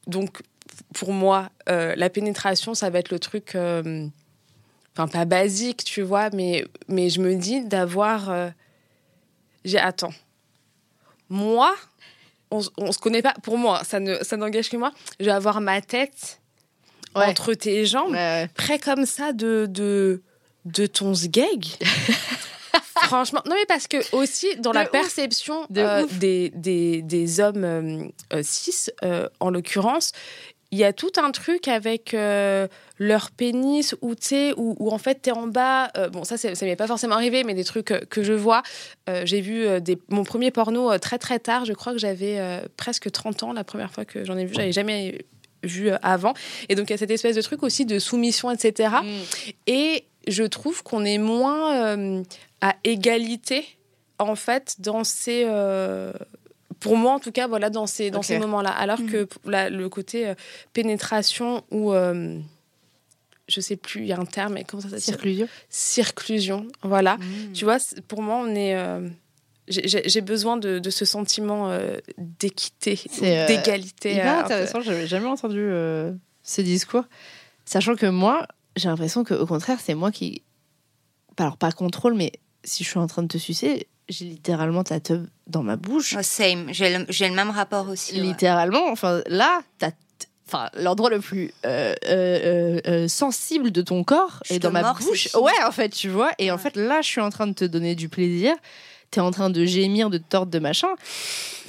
donc pour moi, euh, la pénétration, ça va être le truc, euh, enfin pas basique, tu vois, mais mais je me dis d'avoir, euh, j'ai attends, moi. On, se connaît pas. Pour moi, ça ne, ça n'engage que moi. Je vais avoir ma tête Ouais. entre tes jambes, Ouais, ouais. près comme ça de, de, de ton sgeg. Franchement, non mais parce que aussi dans De la ouf. perception De euh, des, des, des hommes euh, euh, cis, euh, en l'occurrence, il y a tout un truc avec leur pénis où tu où, où en fait t'es en bas. bon, ça, ça m'est pas forcément arrivé, mais des trucs que je vois. J'ai vu des, mon premier porno très très tard. Je crois que j'avais presque 30 ans la première fois que j'en ai vu. J'avais jamais vu avant. Et donc il y a cette espèce de truc aussi de soumission, etc. Mm. Et je trouve qu'on est moins euh, à égalité, en fait, dans ces. euh, pour moi, en tout cas, voilà, dans ces, dans ces moments-là. Alors Mhm. que p- la- le côté euh, pénétration ou. je sais plus, il y a un terme, mais comment ça s'appelle? Circlusion. Circlusion. Voilà. Mm. Tu vois, pour moi, on est. euh, j'ai- besoin de, de ce sentiment euh, d'équité, euh, d'égalité. Hyper euh, peu. intéressant, j'avais jamais entendu euh, ce discours. Sachant que moi, j'ai l'impression qu'au contraire, c'est moi qui alors pas contrôle, mais si je suis en train de te sucer, j'ai littéralement ta teub dans ma bouche. Oh, same, j'ai le, même rapport aussi. ouais. Littéralement, enfin là, t'as enfin l'endroit le plus euh, euh, euh, sensible de ton corps Je est dans ma bouche. Ouais, en fait, tu vois. Et en fait, là, je suis en train de te donner du plaisir. T'es en train de gémir, de te tordre, de machin.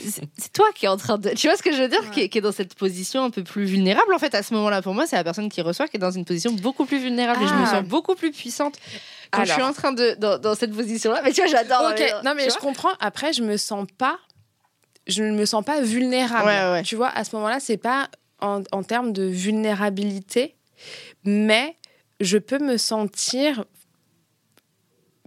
C'est toi qui est en train de. Tu vois ce que je veux dire Ouais. qui, est, qui est dans cette position un peu plus vulnérable. En fait, à ce moment-là, pour moi, c'est la personne qui reçoit qui est dans une position beaucoup plus vulnérable. Et je me Ah. sens beaucoup plus puissante quand je suis en train de. dans, dans cette position-là. Mais tu vois, j'adore. Ok, euh, non mais je comprends. Après, je me sens pas, je ne me sens pas vulnérable. Ouais, ouais. Tu vois, à ce moment-là, c'est pas en, en termes de vulnérabilité, mais je peux me sentir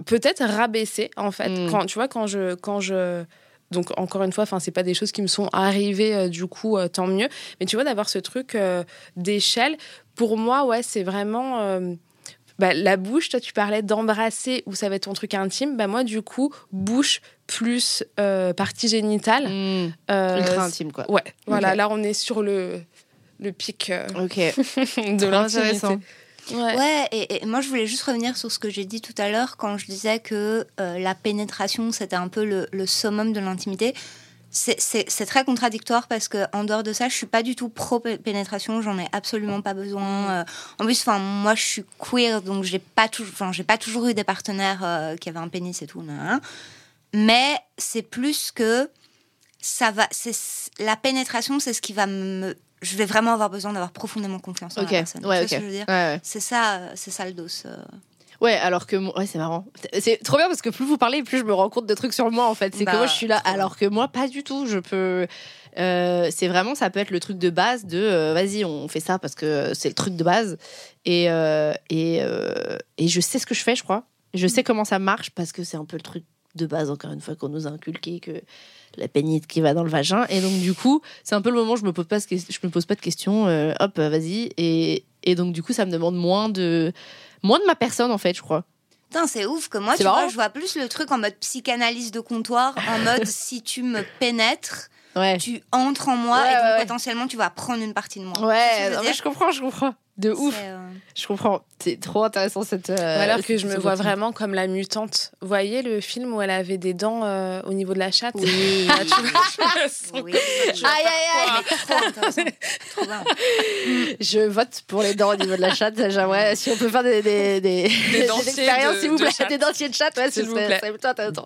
peut-être rabaissée en fait. Mm. Quand tu vois, quand je, quand je donc encore une fois, enfin c'est pas des choses qui me sont arrivées euh, du coup euh, tant mieux. Mais tu vois d'avoir ce truc euh, d'échelle, pour moi ouais c'est vraiment bah, la bouche. Toi tu parlais d'embrasser ou ça va être ton truc intime. Bah moi du coup bouche plus partie génitale. Mmh, ultra intime, quoi. Ouais, voilà là on est sur le le pic euh, Ok. de l'intimité. Ouais. Ouais, et, et moi je voulais juste revenir sur ce que j'ai dit tout à l'heure quand je disais que euh, la pénétration c'était un peu le, le summum de l'intimité. C'est- très contradictoire parce que en dehors de ça, je suis pas du tout pro pé- pénétration, j'en ai absolument pas besoin. Euh, en plus, enfin moi je suis queer donc j'ai pas toujours, j'ai pas toujours eu des partenaires euh, qui avaient un pénis et tout. Mais c'est plus que ça va, c'est la pénétration, c'est ce qui va me, je vais vraiment avoir besoin d'avoir profondément confiance en Ok. la personne. Ouais, ce que c'est ça, euh, c'est ça le dos. euh. Ouais, alors que ouais, c'est marrant. C'est trop bien parce que plus vous parlez, plus je me rends compte de trucs sur moi en fait. C'est que Bah, moi je suis là, alors que moi pas du tout. Je peux. euh, c'est vraiment, ça peut être le truc de base de euh, vas-y, on fait ça parce que c'est le truc de base. Et, et, et je sais ce que je fais, je crois. Je sais comment ça marche parce que c'est un peu le truc de base, encore une fois, qu'on nous a inculqué que la pénite qui va dans le vagin. Et donc, du coup, c'est un peu le moment où je me pose pas, ce que- je me pose pas de questions. euh, hop, vas-y. Et, et donc, du coup, ça me demande moins de, moins de ma personne, en fait, je crois. Putain, c'est ouf que moi, tu vois, je vois plus le truc en mode psychanalyse de comptoir, en mode si tu me pénètres, Ouais. tu entres en moi Ouais, et donc ouais, potentiellement tu vas prendre une partie de moi. Ouais, je veux non, mais je comprends, je comprends. De ouf, euh, je comprends. C'est trop intéressant cette. euh, Alors que je me vois vraiment comme la mutante. Vous voyez le film où elle avait des dents euh, au niveau de la chatte? Oui. Ah, tu vois, je. Aïe, aïe, aïe. Trop bien. Je vote pour les dents au niveau de la chatte. J'aimerais, si on peut faire des, des, des, des dentiers expériences, de- s'il vous de plaît, chatte. des dentiers de chatte, ouais. C'est plutôt intéressant.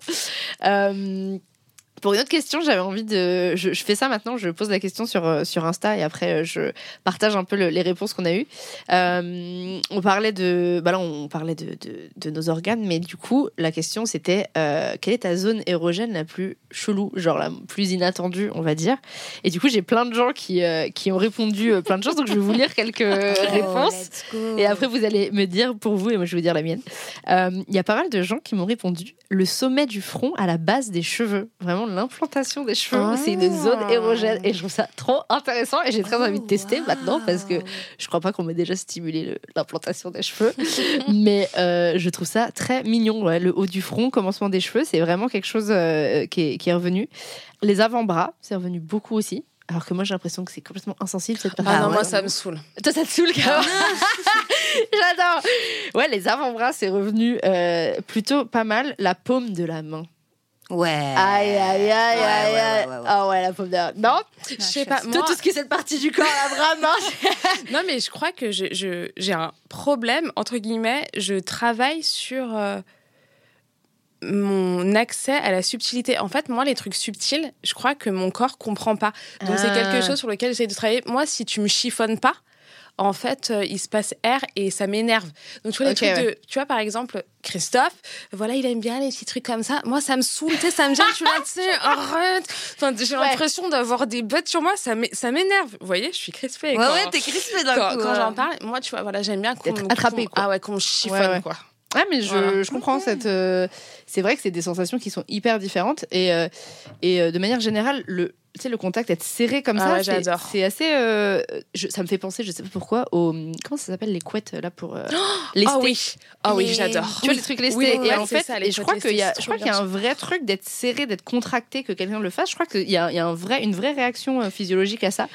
Pour une autre question, j'avais envie de. Je, je fais ça maintenant, je pose la question sur, euh, sur Insta et après euh, je partage un peu le- les réponses qu'on a eues. Euh, on parlait de. Bah là, on parlait de, de, de nos organes, mais du coup, la question c'était euh, quelle est ta zone érogène la plus chelou, genre la plus inattendue, on va dire? Et du coup, j'ai plein de gens qui, euh, qui ont répondu plein de choses, donc je vais vous lire quelques Oh, réponses. Et après, vous allez me dire pour vous, et moi je vais vous dire la mienne. Il y a pas mal de gens qui m'ont répondu le sommet du front à la base des cheveux. Vraiment, l'implantation des cheveux, Ah. c'est une zone érogène. Et je trouve ça trop intéressant. Et j'ai très envie de tester maintenant parce que je crois pas qu'on m'ait déjà stimulé l'implantation des cheveux. Mais euh, je trouve ça très mignon. ouais. Le haut du front, commencement des cheveux, c'est vraiment quelque chose euh, qui, est, qui est revenu. Les avant-bras, c'est revenu beaucoup aussi. Alors que moi, j'ai l'impression que c'est complètement insensible cette partie. Ah non, ouais, moi ça me saoule. Toi, ça te saoule même. J'adore. Ouais, les avant-bras, c'est revenu euh, plutôt pas mal. La paume de la main. Ouais. Aïe, aïe, aïe, aïe, ouais, aïe. Ah ouais, la paume de la main. Non, Je sais pas, moi, tout ce qui est cette partie du corps, la bras, non. non mais je crois que je- je- j'ai un problème, entre guillemets, je travaille sur euh, mon accès à la subtilité. En fait, moi, les trucs subtils, je crois que mon corps comprend pas. Donc c'est Ah. quelque chose sur lequel j'essaie de travailler. Moi, si tu me chiffonnes pas, en fait, euh, il se passe R et ça m'énerve. Donc, tu vois, les Ok, trucs ouais. de. Tu vois, par exemple, Christophe, voilà, il aime bien les petits trucs comme ça. Moi, ça me saoule, tu sais, ça me gêne, tu vois, tu sais, arrête. Enfin, j'ai Ouais. l'impression d'avoir des bêtes sur moi, ça m'é- ça m'énerve. Vous voyez, je suis crispée. Ouais, quand- ouais, t'es crispé d'un coup. quand j'en parle, moi, tu vois, voilà, j'aime bien qu'on attrapé. Ah ouais, qu'on chiffonne, quoi. Ah, mais je, Voilà. je comprends cette. euh, c'est vrai que c'est des sensations qui sont hyper différentes. Et, euh, et euh, de manière générale, le. Tu sais, le contact, être serré comme Ah ça, ouais, c'est- j'adore. c'est assez. je- ça me fait penser, je sais pas pourquoi, au. Comment ça s'appelle les couettes là pour. euh, lester. Ah oui, ah oui, Les- j'adore. Tu vois les trucs lestés Oui, et ouais, en fait ça, les et je crois qu'il y a je crois qu'il y a un vrai truc d'être serré d'être contracté que quelqu'un le fasse je crois qu'il y a, il y a un vrai une vraie réaction physiologique à ça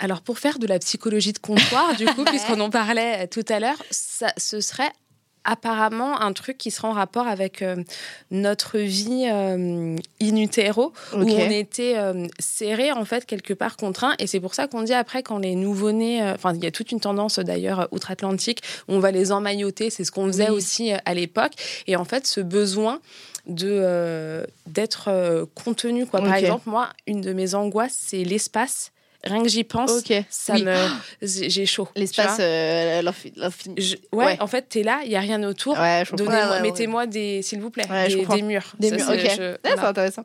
Alors, pour faire de la psychologie de comptoir, du coup, puisqu'on en parlait tout à l'heure, ça, ce serait apparemment un truc qui sera en rapport avec euh, notre vie euh, in utero, où on était euh, serré en fait quelque part contraint. Et c'est pour ça qu'on dit après quand les nouveau-nés, euh, enfin il y a toute une tendance d'ailleurs outre-Atlantique, on va les emmailloter. C'est ce qu'on faisait Oui. aussi à l'époque. Et en fait, ce besoin de d'être contenu quoi. Par exemple, moi, une de mes angoisses, c'est l'espace. Rien que j'y pense, ça Oui. me j'ai j'ai chaud. L'espace, euh. Je- ouais, ouais. en fait, t'es là, il y a rien autour. Ouais, Ouais, mettez-moi des, s'il vous plaît, des, murs. Des Ça, murs, c'est- ok. je- c'est intéressant.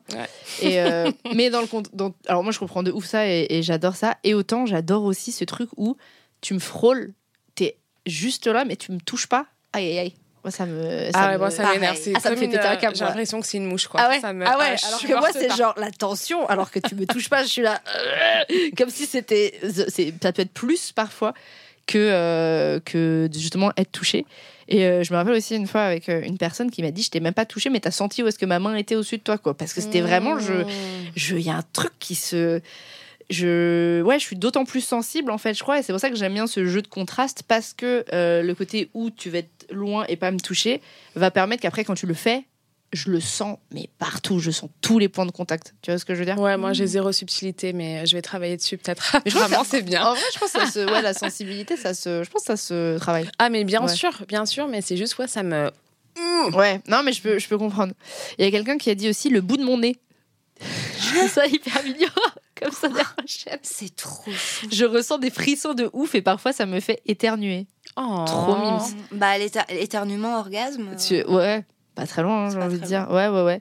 Et euh, mais dans le compte, dans- alors moi je comprends de ouf ça et, et j'adore ça. Et autant j'adore aussi ce truc où tu me frôles, t'es juste là mais tu me touches pas. Aïe aïe aïe. Moi ça me. Ça Ah ouais, me- moi, ça m'énerve. Ah, ça me fait péter un euh, câble, J'ai l'impression que c'est une mouche, quoi. Ah ouais, Ça me- ah ouais. je alors que moi c'est genre la tension, alors que tu me touches pas, je suis là euh, comme si c'était, c'est, ça peut être plus parfois que euh, que justement être touché. Et euh, je me rappelle aussi une fois avec euh, une personne qui m'a dit, je t'ai même pas touché, mais t'as senti où est-ce que ma main était au-dessus de toi, quoi, parce que c'était vraiment, je, Mmh. je, il y a un truc qui se, je, ouais, je suis d'autant plus sensible en fait, je crois, et c'est pour ça que j'aime bien ce jeu de contraste parce que euh, le côté où tu vas être loin et pas me toucher va permettre qu'après quand tu le fais, je le sens, mais partout, je sens tous les points de contact. Tu vois ce que je veux dire? Ouais, moi j'ai zéro subtilité, mais je vais travailler dessus peut-être. Mais je pense Vraiment, que- c'est bien. En vrai, je pense que ça se, ouais, la sensibilité, ça se, je pense que ça se travaille. Ah, mais bien Ouais. sûr, bien sûr, mais c'est juste, ouais, ça me. Ouais, non, mais je peux, je peux comprendre. Il y a quelqu'un qui a dit aussi le bout de mon nez. je trouve ça hyper mignon, comme ça des recherches. C'est trop chou. Je ressens des frissons de ouf et parfois ça me fait éternuer. Oh. Trop mimes. Bah, l'éter- l'éternuement, orgasme. euh, Tu- Ouais, pas très loin, hein, j'ai envie de dire. Ouais, ouais, ouais.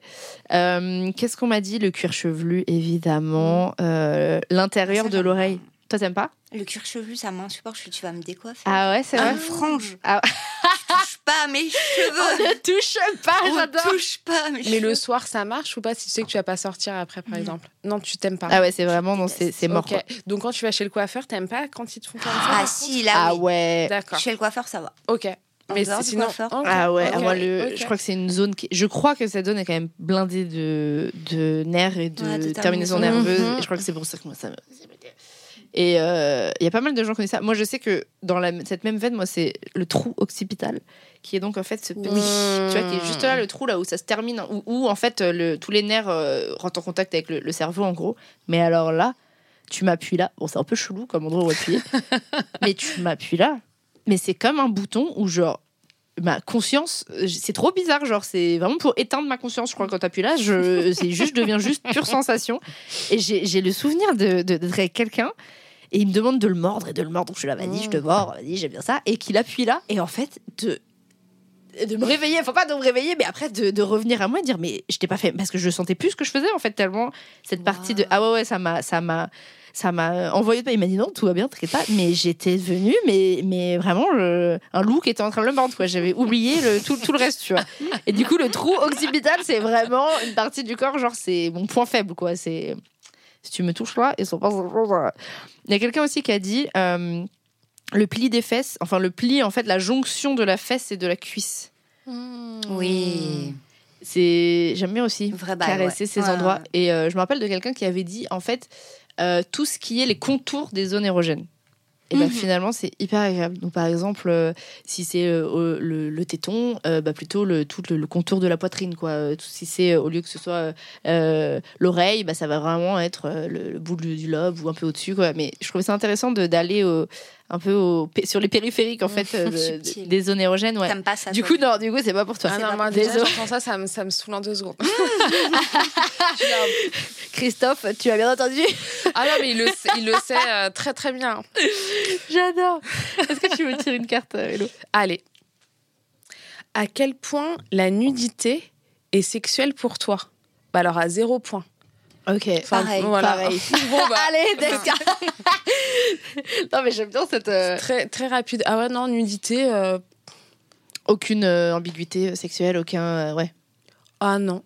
Euh, Qu'est-ce qu'on m'a dit? Le cuir chevelu, évidemment. Euh, L'intérieur de l'oreille. Toi, t'aimes pas? Le cuir chevelu, ça m'insupporte. Je suis, tu vas me décoiffer. Ah ouais, c'est Ah, vrai? une frange. Ah. Pas à mes cheveux. ne touche pas, On j'adore. touche pas à mes Mais le soir, ça marche ou pas si tu sais que tu vas pas sortir après, par Non. exemple? Non, tu t'aimes pas. Ah ouais, c'est vraiment, non, c'est c'est mort. Donc quand tu vas chez le coiffeur, t'aimes pas quand ils te font comme ça Ah si, là, Ah oui. ouais. D'accord. Chez le coiffeur, ça va. Ok. Mais sinon. coiffeur. Ok, Ah ouais, moi le, je crois que c'est une zone qui, je crois que cette zone est quand même blindée de, de nerfs et de, Ouais, de nerveuses. Mhm. Et je crois que c'est pour ça que moi ça me. Et euh, il y a pas mal de gens qui connaissent ça. Moi, je sais que dans la, cette même veine, moi, c'est le trou occipital, qui est donc en fait ce petit, Oui. tu vois, qui est juste là, le trou là où ça se termine, où, où, en fait le, tous les nerfs euh, rentrent en contact avec le, le cerveau, en gros. Mais alors là, tu m'appuies là. Bon, c'est un peu chelou comme endroit où appuyer, mais tu m'appuies là. Mais c'est comme un bouton où genre ma conscience, euh, c'est trop bizarre, genre c'est vraiment pour éteindre ma conscience, je crois, quand t'appuies là, je, c'est juste, je deviens juste pure sensation. Et j'ai le souvenir de- de- d'être avec quelqu'un, et il me demande de le mordre et de le mordre, donc je suis là, vas-y, je te mords, vas-y, j'aime bien ça, et qu'il appuie là, et en fait, de de me réveiller, enfin pas de me réveiller, mais après de, de revenir à moi et dire mais je t'ai pas fait. Parce que je sentais plus ce que je faisais en fait tellement cette partie de ah ouais ouais ça m'a ça m'a ça m'a envoyé de il m'a dit non tout va bien t'inquiète pas. Mais j'étais venue mais mais vraiment je- un loup qui était en train de le mordre quoi. J'avais oublié le tout, tout le reste tu vois. Et du coup le trou occipital c'est vraiment une partie du corps genre c'est mon point faible quoi. C'est si tu me touches là et sont pas il y a quelqu'un aussi qui a dit euh, le pli des fesses enfin le pli en fait la jonction de la fesse et de la cuisse Mmh. Oui. c'est j'aime bien aussi Vrai bail, caresser ouais. ces Ouais, endroits ouais. et euh, je me rappelle de quelqu'un qui avait dit en fait euh, tout ce qui est les contours des zones érogènes et ben finalement c'est hyper agréable. Donc par exemple euh, si c'est euh, le, le téton euh, bah plutôt le tout le, le contour de la poitrine quoi. Tout- si c'est au lieu que ce soit l'oreille bah ça va vraiment être le, le bout du, du lobe ou un peu au dessus quoi. Mais je trouvais ça intéressant de d'aller au- un peu au, sur les périphériques en fait euh, de- des zones érogènes ouais T'aimes pas ça du coup non du coup c'est pas pour toi Ah C'est non, pas- moi, déjà, j'entends ça, ça me, ça me saoule en deux secondes. Christophe tu as bien entendu ah non, mais il le sait, il le sait euh, très très bien. J'adore. Est-ce que tu veux tirer une carte, euh, Hello? Allez. À quel point la nudité est sexuelle pour toi? Bah alors à zéro point. Ok. Enfin, Pareil, voilà. pareil. bon, bah, Allez, Deska Non, mais j'aime bien cette. euh, très, très rapide. Ah ouais, non, nudité. euh, Aucune euh, ambiguïté sexuelle, aucun. euh, ouais. Ah non.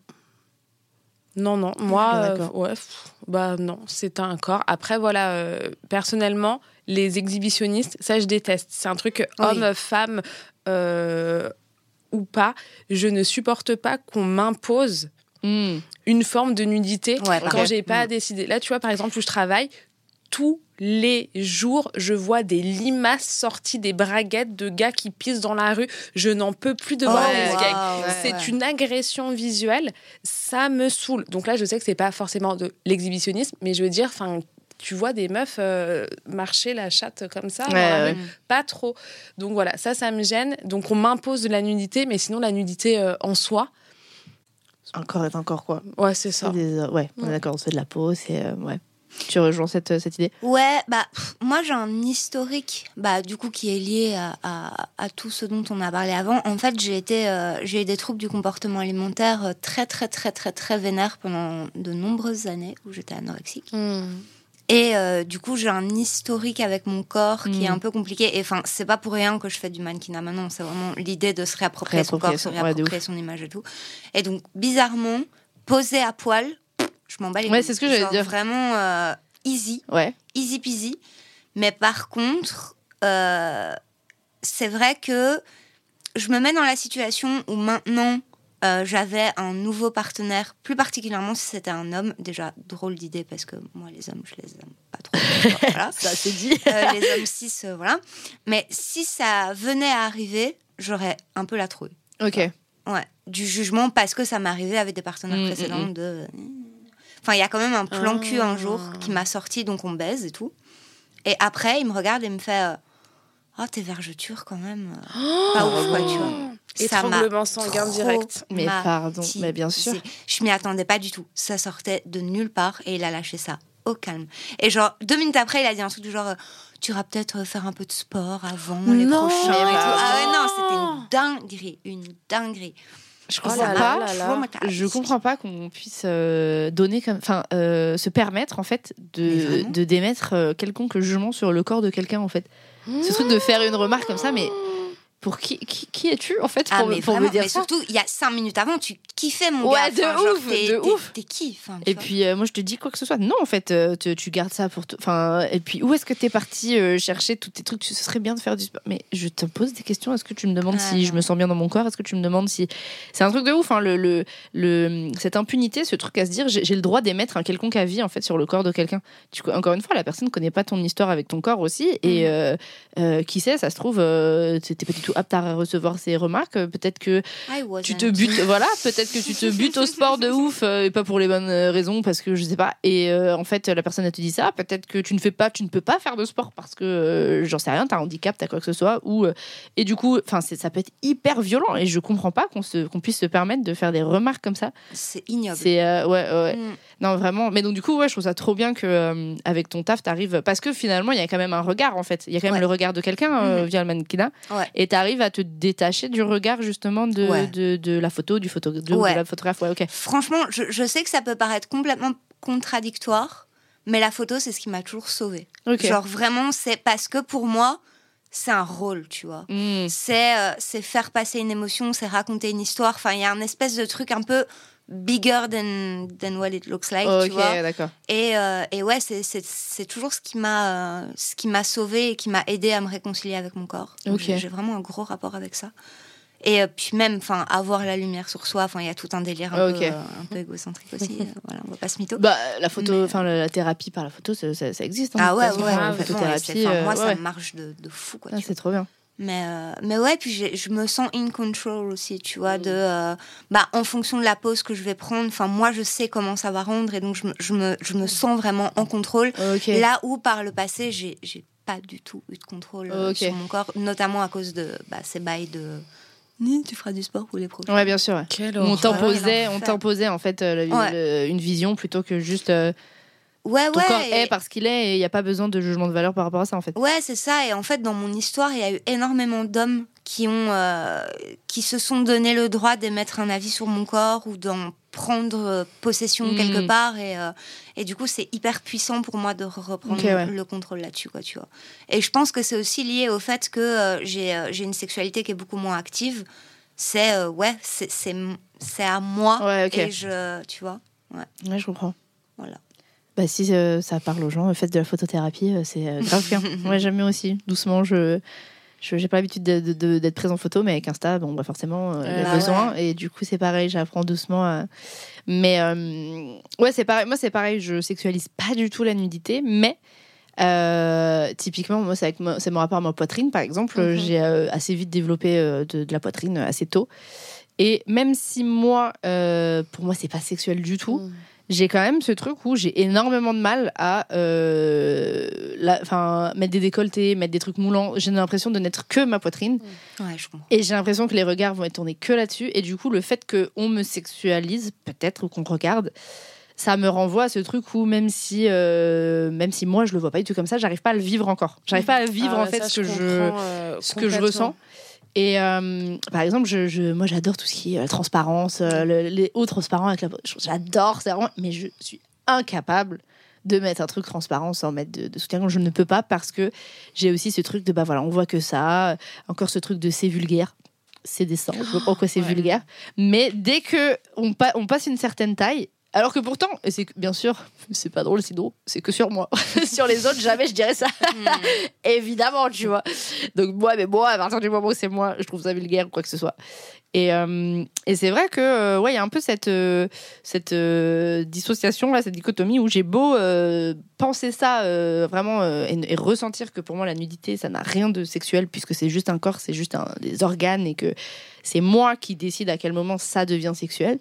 Non, non. Moi, Ah, euh, d'accord. ouais, pff, bah non, c'est un corps. Après, voilà, euh, personnellement, les exhibitionnistes, ça, je déteste. C'est un truc Oui. homme, femme euh, ou pas. Je ne supporte pas qu'on m'impose Hmm. une forme de nudité Ouais, quand j'ai pas Mm. à décider. Là, tu vois, par exemple, où je travaille, tous les jours, je vois des limaces sorties des braguettes de gars qui pissent dans la rue. Je n'en peux plus de voir Oh, les wow, ouais, C'est ouais. une agression visuelle. Ça me saoule. Donc là, je sais que c'est pas forcément de l'exhibitionnisme, mais je veux dire, enfin. Tu vois des meufs euh, marcher la chatte comme ça, dans ouais. pas trop. Donc voilà, ça, ça me gêne. Donc on m'impose de la nudité, mais sinon la nudité euh, en soi, Encore et encore quoi. ouais, c'est ça. Des- euh, ouais, on est Ouais. d'accord, c'est de la peau, c'est. euh, ouais. Tu rejoins cette, euh, cette idée? Ouais, bah pff, moi j'ai un historique, bah du coup qui est lié à, à, à tout ce dont on a parlé avant. En fait, j'ai été, euh, j'ai eu des troubles du comportement alimentaire très très très très très vénères pendant de nombreuses années où j'étais anorexique. Hmm. Et euh, du coup, j'ai un historique avec mon corps qui est Mm. un peu compliqué. Et enfin, c'est pas pour rien que je fais du mannequinat maintenant. C'est vraiment l'idée de se réapproprier son corps, se réapproprier son image et tout. Et donc, bizarrement, poser à poil, je m'en bats les Ouais, c'est ce que j'allais dire. Vraiment euh, easy, Ouais. easy peasy. Mais par contre, euh, c'est vrai que je me mets dans la situation où maintenant euh, j'avais un nouveau partenaire, plus particulièrement si c'était un homme. Déjà, drôle d'idée parce que moi, les hommes, je les aime pas trop. voilà. Ça c'est dit. Euh, les hommes cis, euh, voilà. Mais si ça venait à arriver, j'aurais un peu la trouille. ok. Ouais, du jugement parce que ça arrivé avec des partenaires Mm, précédents mm, mm. de. Enfin, il y a quand même un plan cul un jour Ah. qui m'a sorti, donc on baise et tout. Et après, il me regarde et me fait Oh, tes vergetures quand même. euh, pas ouf, quoi, tu vois. Ça m'a Étranglement sanguin direct. Mais pardon, mais bien sûr. Je m'y attendais pas du tout. Ça sortait de nulle part et il a lâché ça au calme. Et genre, deux minutes après, il a dit un truc du genre. euh, tu iras peut-être euh, faire un peu de sport avant les Non. prochains et tout. Mais Ah ouais, non, non. c'était une dinguerie, une dinguerie. Je Oh comprends là pas. là là là. Je comprends pas qu'on puisse euh, donner comme, enfin, euh, se permettre en fait de, d'émettre euh, quelconque jugement sur le corps de quelqu'un en fait. Ce truc de faire une remarque comme ça, mais pour qui, qui, qui es-tu en fait pour, Ah, mais pour vraiment, me dire mais ça? surtout, il y a cinq minutes avant, tu kiffais mon Ouais, gars. de Enfin, ouf, de ouf. T'es qui enfin, tu Et vois. puis euh, moi je te dis quoi que ce soit. Non en fait, euh, tu, tu gardes ça pour. Enfin et puis où est-ce que t'es parti euh, chercher tous tes trucs? Ce serait bien de faire du sport. Mais je te pose des questions. Est-ce que tu me demandes Ah, si non. je me sens bien dans mon corps? Est-ce que tu me demandes si c'est un truc de ouf hein, le, le le cette impunité, ce truc à se dire j'ai le droit d'émettre un quelconque avis en fait sur le corps de quelqu'un? Tu encore une fois la personne connaît pas ton histoire avec ton corps aussi et euh, qui sait ça se trouve t'es pas du tout apte à recevoir ces remarques. Peut-être que tu te butes, voilà, peut-être que tu te butes au sport de ouf euh, et pas pour les bonnes euh, raisons parce que je sais pas. Et euh, en fait, la personne elle te dit ça. Peut-être que tu ne fais pas, tu ne peux pas faire de sport parce que euh, j'en sais rien, t'as un handicap, t'as quoi que ce soit. Ou euh, et du coup, enfin, ça peut être hyper violent et je comprends pas qu'on se, qu'on puisse se permettre de faire des remarques comme ça. C'est ignoble. C'est ouais, ouais. Mm. Non, vraiment. Mais donc, du coup, ouais, je trouve ça trop bien que avec ton taf, t'arrives. Parce que finalement, il y a quand même un regard, en fait. Il y a quand même Ouais. le regard de quelqu'un Mhm. via le mannequinat. Ouais. Et t'arrives à te détacher du regard, justement, de, Ouais. de, de la photo, du photo, de, Ouais. de la photographe. Ouais, ok. Franchement, je, je sais que ça peut paraître complètement contradictoire, mais la photo, c'est ce qui m'a toujours sauvée. Genre vraiment, c'est parce que pour moi, c'est un rôle, tu vois. Mm. C'est euh, c'est faire passer une émotion, c'est raconter une histoire. Enfin, il y a un espèce de truc un peu bigger than, than what it looks like, tu vois. d'accord. Et, euh, et ouais, c'est- c'est c'est toujours ce qui m'a euh, ce qui m'a sauvé et qui m'a aidé à me réconcilier avec mon corps. Donc. J'ai j'ai vraiment un gros rapport avec ça. Et euh, puis même, enfin, avoir la lumière sur soi, enfin, il y a tout un délire un, peu, euh, un peu égocentrique aussi. euh, voilà, on va pas se mytho. Bah, la photo, enfin, la, thérapie par la photo, ça, ça- ça existe. hein, ah ouais, ouais, ouais, la complètement, photothérapie. moi, ouais, ça marche de, de fou, quoi. Ah, c'est trop bien. Mais, euh, mais ouais, puis je me sens in control aussi, tu vois, de, euh, bah, en fonction de la pose que je vais prendre, enfin, moi, je sais comment ça va rendre et donc je me, je me, je me sens vraiment en contrôle. Là où, par le passé, j'ai j'ai pas du tout eu de contrôle euh, sur mon corps, notamment à cause de bah, ces bails de. Ni, tu feras du sport pour les prochains. Ouais, bien sûr. ouais. On t'imposait, on l'enfer. t'imposait en fait euh, la- Ouais. le- une vision plutôt que juste euh, Ouais, ton ouais. corps et- est parce qu'il est et il n'y a pas besoin de jugement de valeur par rapport à ça en fait. Ouais, c'est ça. Et en fait, dans mon histoire, il y a eu énormément d'hommes qui ont, euh, qui se sont donné le droit d'émettre un avis sur mon corps ou d'en prendre euh, possession Mm. quelque part. Et, euh, et du coup, c'est hyper puissant pour moi de re- reprendre ouais. le contrôle là-dessus, quoi, tu vois. Et je pense que c'est aussi lié au fait que euh, j'ai, j'ai une sexualité qui est beaucoup moins active. C'est, ouais, c'est, c'est, à moi. Ouais. Et je, tu vois, Ouais, je comprends. voilà. Bah si euh, ça parle aux gens, faites de la photothérapie, euh, c'est euh, grave bien. Moi j'aime bien aussi. Doucement, je je j'ai pas l'habitude de- de- de- d'être présent photo, mais avec Insta, bon bah forcément, euh, il y a Bah besoin. Et du coup c'est pareil, j'apprends doucement. à- Mais euh, ouais c'est pareil. Moi c'est pareil, je sexualise pas du tout la nudité, mais Euh, typiquement, moi, c'est, avec mon, rapport à ma poitrine, par exemple. Mhm. J'ai euh, assez vite développé euh, de, de la poitrine assez tôt. Et même si moi, pour moi, c'est pas sexuel du tout, Mm. J'ai quand même ce truc où j'ai énormément de mal à euh, la- mettre des décolletés, mettre des trucs moulants. J'ai l'impression de n'être que ma poitrine. Ouais, je comprends. Et j'ai l'impression que les regards vont être tournés que là-dessus. Et du coup, le fait qu'on me sexualise, peut-être, ou qu'on regarde, ça me renvoie à ce truc où même si, euh, même si moi, je le vois pas du tout comme ça, j'arrive pas à le vivre encore. J'arrive pas à vivre, Ah en fait, ça, ce que je, euh, ce que je complètement. ressens. Et euh, par exemple, je, je- moi j'adore tout ce qui est euh, transparence, euh, le- les hauts transparents avec la J'adore, c'est vraiment. Mais je suis incapable de mettre un truc transparent sans mettre de, de soutien-gorge. Je ne peux pas parce que j'ai aussi ce truc de bah voilà, on voit que ça. Encore ce truc de c'est vulgaire. C'est décent. Je vois pas pourquoi c'est Ouais. vulgaire. Mais dès que on, pa- on passe une certaine taille, alors que pourtant, et c'est bien sûr, c'est pas drôle, c'est drôle, c'est que sur moi. sur les autres, jamais je dirais ça. Évidemment, tu vois. Donc moi, mais moi, à partir du moment où c'est moi, je trouve ça vulgaire ou quoi que ce soit. Et, euh, et c'est vrai que euh, ouais, il y a un peu cette euh, cette dissociation là, cette dichotomie où j'ai beau penser ça vraiment et, et ressentir que pour moi la nudité ça n'a rien de sexuel puisque c'est juste un corps, c'est juste un, des organes et que c'est moi qui décide à quel moment ça devient sexuel.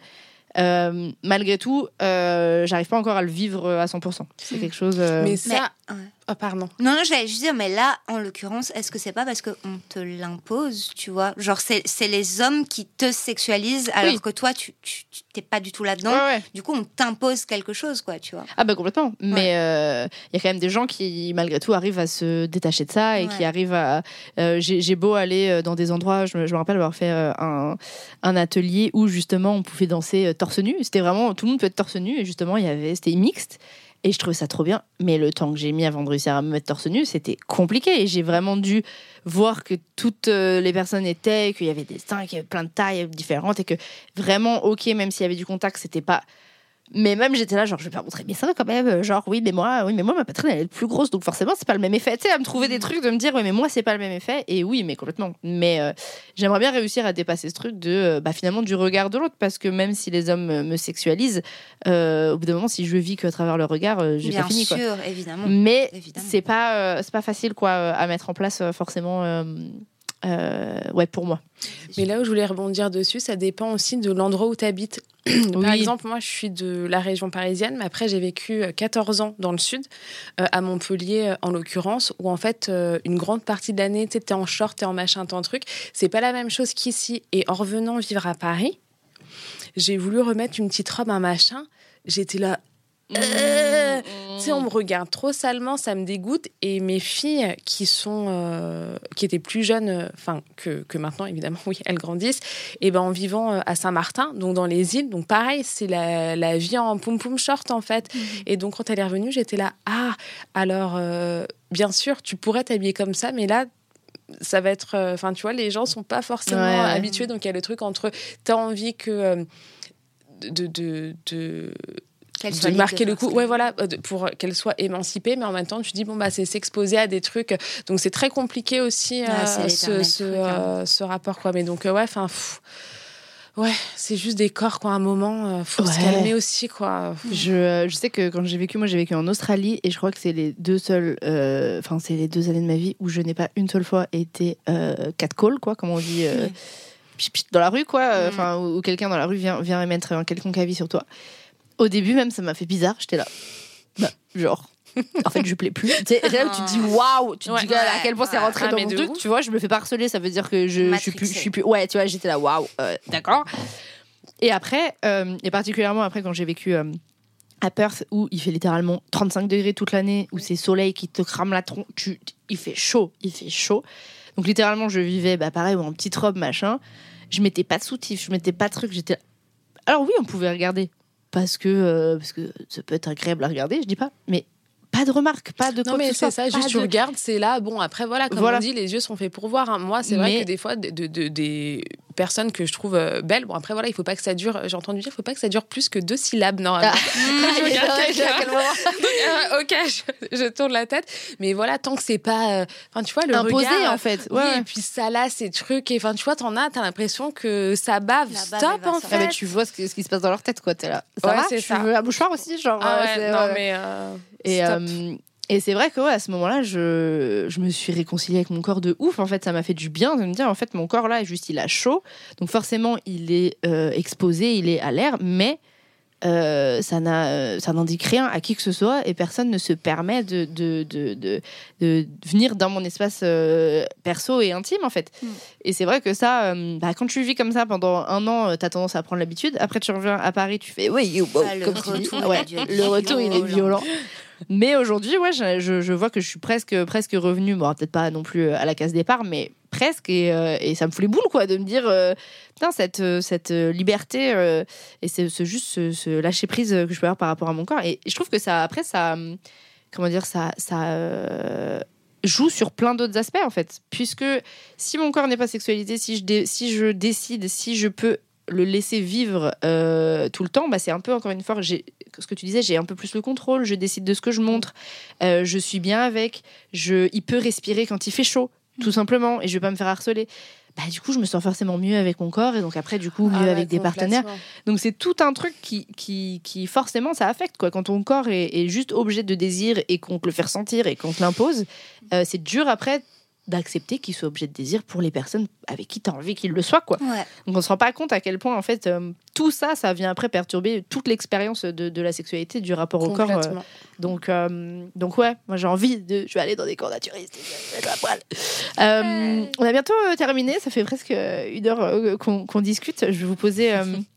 Euh, malgré tout, euh, j'arrive pas encore à le vivre à 100%. C'est quelque chose. euh, Mais ça. Ouais. Oh, pardon. Non, non, j'allais juste dire, mais là, en l'occurrence, est-ce que c'est pas parce qu'on te l'impose, tu vois? Genre, c'est les hommes qui te sexualisent alors Oui. que toi, tu t'es pas du tout là-dedans. ouais, ouais. Du coup, on t'impose quelque chose, quoi, tu vois. Ah bah complètement. Mais euh, il y a quand même des gens qui, malgré tout, arrivent à se détacher de ça et qui arrivent à... euh, J'ai beau aller euh, dans des endroits, je me, je me rappelle avoir fait euh, un, un atelier où justement on pouvait danser euh, torse nu. C'était vraiment, tout le monde peut être torse nu et justement il y avait, c'était mixte. Et je trouvais ça trop bien. Mais le temps que j'ai mis avant de réussir à me mettre torse nu, c'était compliqué. Et j'ai vraiment dû voir que toutes euh, les personnes étaient, qu'il y avait des seins, qu'il y avait plein de tailles différentes et que vraiment, ok, même s'il y avait du contact, c'était pas mais même j'étais là, genre, je vais pas montrer mes seins quand même. Genre, oui, mais moi, oui, mais moi, ma poitrine, elle est plus grosse, donc forcément, c'est pas le même effet. Tu sais, à me trouver des trucs, de me dire, oui, mais moi, c'est pas le même effet. Et oui, mais complètement. Mais euh, j'aimerais bien réussir à dépasser ce truc de, euh, bah, finalement, du regard de l'autre, parce que même si les hommes euh, me sexualisent, euh, au bout d'un moment, si je vis que à travers le regard, euh, j'ai Bien pas fini, sûr, quoi. évidemment. Mais c'est pas, euh, c'est pas facile, quoi, euh, à mettre en place, euh, forcément, euh, euh, ouais, pour moi. Mais là où je voulais rebondir dessus, ça dépend aussi de l'endroit où tu habites. Par Oui. exemple, moi, je suis de la région parisienne, mais après, j'ai vécu euh, 14 ans dans le sud, euh, à Montpellier euh, en l'occurrence, où en fait, euh, une grande partie de l'année, tu es en short, tu en machin, t'es en truc. C'est pas la même chose qu'ici. Et en revenant vivre à Paris, j'ai voulu remettre une petite robe, un machin. J'étais là. Euh, tu sais, on me regarde trop salement, ça me dégoûte. Et mes filles qui sont, euh, qui étaient plus jeunes, euh, enfin que, que maintenant évidemment, oui, elles grandissent. Et ben en vivant à Saint-Martin, donc dans les îles, donc pareil, c'est la, la vie en poum poum short en fait. Et donc quand elle est revenue, j'étais là, ah, alors bien sûr, tu pourrais t'habiller comme ça, mais là ça va être enfin tu vois les gens sont pas forcément Ouais, habitués donc il y a le truc entre t'as envie que de, de, de, Qu'elle soit marquer de le coup ouais voilà euh, pour qu'elle soit émancipée mais en même temps tu dis bon bah c'est s'exposer à des trucs donc c'est très compliqué aussi Ouais, euh, ce, l'éternel ce, truc, hein. euh, ce rapport quoi mais donc euh, ouais enfin ouais c'est juste des corps quoi à un moment euh, faut se Ouais. calmer aussi quoi Je, euh, je sais que quand j'ai vécu, moi j'ai vécu en Australie et je crois que c'est les deux seules, euh, enfin c'est les deux années de ma vie où je n'ai pas une seule fois été euh, catcall, quoi, comme on dit, euh, dans la rue, quoi, euh, Mm. enfin où, où quelqu'un dans la rue vient, vient émettre un quelconque avis sur toi. Au début même, ça m'a fait bizarre, j'étais là, bah, genre. En fait, je plais plus. Tu sais, c'est là où tu te dis waouh, tu te Ouais. dis à quel point c'est rentré Ah, dans mon truc. ouf. Tu vois, je me fais pas harceler, ça veut dire que je, je suis plus, je suis plus. Ouais, tu vois, j'étais là waouh, euh, d'accord. Et après, euh, et particulièrement après quand j'ai vécu euh, à Perth où il fait littéralement 35 degrés toute l'année, où c'est soleil qui te crame la tronche, tu, il fait chaud, il fait chaud. Donc littéralement, je vivais, bah pareil, en petite robe, machin. Je mettais pas de soutif, je mettais pas de truc. J'étais. Alors oui, on pouvait regarder parce que euh, parce que ça peut être agréable à regarder, je dis pas, mais pas de remarques, pas de non quoi mais que ce c'est ça juste tu de- regardes c'est là bon après voilà comme Voilà. on dit les yeux sont faits pour voir hein. moi c'est vrai Mais- que des fois de, de- de- des personnes que je trouve euh, belles bon après voilà il faut pas que ça dure j'ai entendu dire il faut pas que ça dure plus que deux syllabes normalement Ah. Je regarde euh, ok, je, je tourne la tête. Mais voilà, tant que c'est pas. euh, Enfin, tu vois, le Imposé regard. en fait. Oui, et puis ça là, ces trucs. Et enfin, tu vois, t'en as, t'as l'impression que ça bave. Stop, en. Ah, fait. mais tu vois ce, qui- ce qui se passe dans leur tête, quoi. T'es là. Ça Ouais, va Tu ça. veux un mouchoir aussi, genre. Ah ouais, non, ouais. mais. Et, euh, Et c'est vrai que ouais, à ce moment-là, je, je me suis réconciliée avec mon corps de ouf. En fait, ça m'a fait du bien de me dire, en fait, mon corps là, juste, il a chaud. Donc forcément, il est euh, exposé, il est à l'air, mais euh, ça n'a ça n'indique rien à qui que ce soit et personne ne se permet de, de, de, de, de venir dans mon espace euh, perso et intime en fait. Mm. Et c'est vrai que ça, euh, bah, quand tu vis comme ça pendant un an, euh, t'as tendance à prendre l'habitude. Après, tu reviens à Paris, tu fais oui, you, wow, Ah, le comme tu retour, Ouais, le retour, il est violent. Mais aujourd'hui, ouais, je, je, je vois que je suis presque, presque revenue, bon, peut-être pas non plus à la case départ, mais presque, et, euh, et ça me fout les boules, quoi, de me dire, euh, cette, euh, liberté et c'est ce, juste ce, lâcher prise que je peux avoir par rapport à mon corps. Et, je trouve que ça, après, ça, hum, comment dire, ça, joue sur plein d'autres aspects, en fait. Puisque si mon corps n'est pas sexualisé, si je, décide, si je peux le laisser vivre tout le temps, bah, c'est un peu, encore une fois, ce que tu disais, j'ai un peu plus le contrôle, je décide de ce que je montre, je suis bien avec, il peut respirer quand il fait chaud, tout simplement, et je vais pas me faire harceler. Bah, du coup, je me sens forcément mieux avec mon corps, et donc après, du coup, mieux Ah ouais, avec des partenaires. Donc c'est tout un truc qui, qui, qui forcément ça affecte quoi. Quand ton corps est, est juste objet de désir et qu'on te le fait ressentir et qu'on te l'impose, euh, c'est dur après d'accepter qu'il soit objet de désir pour les personnes avec qui tu as envie qu'il le soit quoi. Ouais. Donc on se rend pas compte à quel point en fait euh, tout ça ça vient après perturber toute l'expérience de, de la sexualité du rapport au corps. euh. Donc euh, donc ouais, moi j'ai envie de je vais aller dans des cours naturistes. Euh, on a bientôt terminé, ça fait presque une heure qu'on discute. Je vais vous poser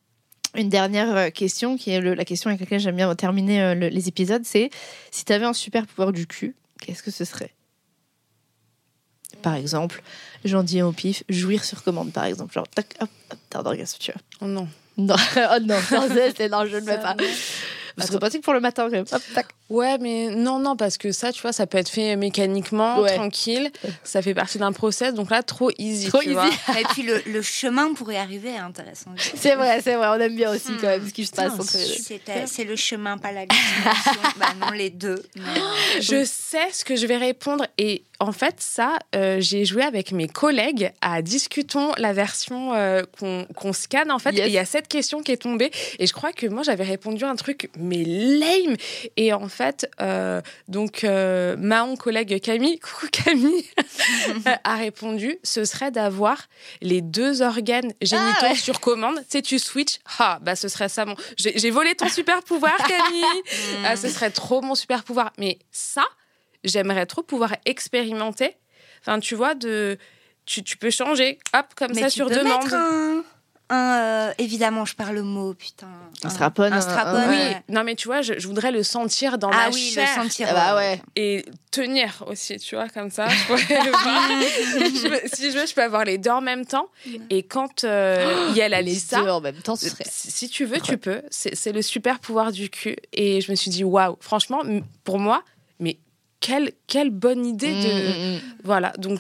une dernière question qui est le- la question avec laquelle j'aime bien terminer le- les épisodes, c'est si tu avais un super pouvoir du cul, qu'est-ce que ce serait? Par exemple, j'en dis un au pif, jouir sur commande par exemple, genre tac hop, hop t'as un orgasme, tu vois. Oh non. Non, oh non, non, c'est- non, je ne le mets Ça, pas. Ce serait pratique pour le matin quand même. Hop, tac. Ouais, mais non, non, parce que ça, tu vois, ça peut être fait mécaniquement, Ouais. tranquille. Ça fait partie d'un process, donc là, trop easy. Trop tu easy. vois. Et puis le, le chemin pour y arriver est intéressant. C'est vrai, c'est vrai, on aime bien aussi quand même ce qui se passe entre les C'est le chemin, pas la destination. bah non, les deux. mais, Je sais ce que je vais répondre. Et en fait, ça, euh, j'ai joué avec mes collègues à Discutons la version euh, qu'on scanne, en fait. Yes. Et il y a cette question qui est tombée. Et je crois que moi, j'avais répondu un truc, mais lame. Et en fait, euh, donc, euh, Mahon, collègue Camille, coucou Camille, a répondu ce serait d'avoir les deux organes génitaux Ah ouais. sur commande. Tu sais, tu switches. Ah, bah, ce serait ça mon. J'ai j'ai volé ton super pouvoir, Camille. Ah, ce serait trop mon super pouvoir. Mais ça, j'aimerais trop pouvoir expérimenter. Enfin, tu vois, de. Tu, tu peux changer, hop, comme mais ça, tu sur peux demande. mettre un, un, euh, évidemment, je parle le mot, putain. Un strapon, un- Un strapon. un- Oui, ouais. non, mais tu vois, je, je voudrais le sentir dans Ah ma oui, chair. le sentir. Ah bah ouais. Et tenir aussi, tu vois, comme ça. Je pourrais le voir. Je veux- si je veux, je peux avoir les deux en même temps. Et quand euh, Yael a les ça, deux en même temps, ce serait. si tu veux, tu peux. C'est c'est le super pouvoir du cul. Et je me suis dit, waouh, franchement, pour moi, quelle, quelle bonne idée de. Mm, mm, mm. Voilà, donc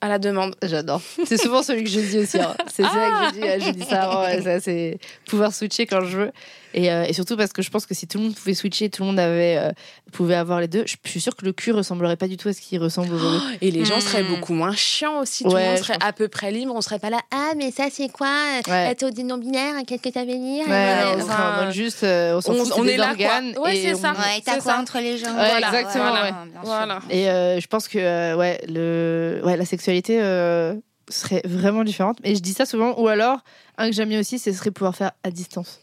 à la demande. J'adore. C'est souvent celui que je dis aussi. hein. C'est ça que je dis. Je dis ça. ouais, ça, c'est pouvoir switcher quand je veux. Et, euh, et surtout parce que je pense que si tout le monde pouvait switcher, tout le monde avait, euh, pouvait avoir les deux, je suis sûre que le cul ressemblerait pas du tout à ce qu'il ressemble aujourd'hui. Et les gens seraient Hmm. beaucoup moins chiants aussi. Tout le Ouais, monde serait pense. à peu près libre. On serait pas là. Ah, mais ça, c'est quoi Ouais. Être au non-binaire Qu'est-ce que ça veut dire? Ouais, Euh, on serait enfin, en mode juste, euh, on s'en on- fout, c'est on des est là, organes. Ouais, et c'est on- ça. Ouais, t'as quoi ça. entre les Ouais, Voilà, exactement, voilà, ouais. bien sûr. Voilà. Et euh, je pense que euh, ouais, le, ouais, la sexualité euh, serait vraiment différente. Et je dis ça souvent. Ou alors, un que j'aime bien aussi, ce serait pouvoir faire à distance.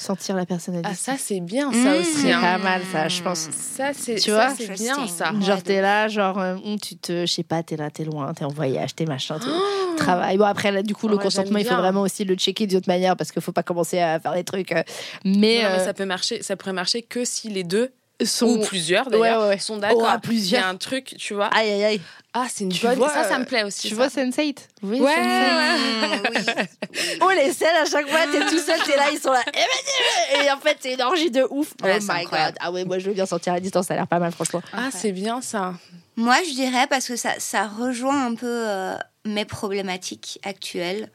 Sentir la personne à Ah, ça, c'est bien, ça Mmh. aussi. c'est hein. pas mal, ça, je pense. Ça, c'est Tu ça, vois? c'est bien, ça. Genre, t'es là, genre, euh, tu te, je sais pas, t'es là, t'es loin, t'es en voyage, t'es machin, t'es Oh travail. Bon, après, là, du coup, le Ouais, consentement, il faut vraiment aussi le checker d'une autre manière parce qu'il faut pas commencer à faire des trucs. euh, mais, Non, mais euh, ça peut marcher, ça pourrait marcher que si les deux sont. ou plusieurs Ouais, d'ailleurs ouais, ouais. sont d'accord. Oh, Il y a un truc, tu vois. Aïe, aïe, aïe. Ah, c'est une Tu bonne. vois, ça, ça me plaît aussi. Tu ça. vois Sense8 Oui, Ouais, Sense8. Mmh, oui. Oh, les scènes, à chaque fois, t'es tout seul, t'es là, ils sont là. Et en fait, c'est une orgie de ouf. Ouais, oh my god. Ah ouais, moi, je veux bien sortir à distance, ça a l'air pas mal, franchement. Ah, c'est bien ça. Moi, je dirais parce que ça, ça rejoint un peu euh, mes problématiques actuelles,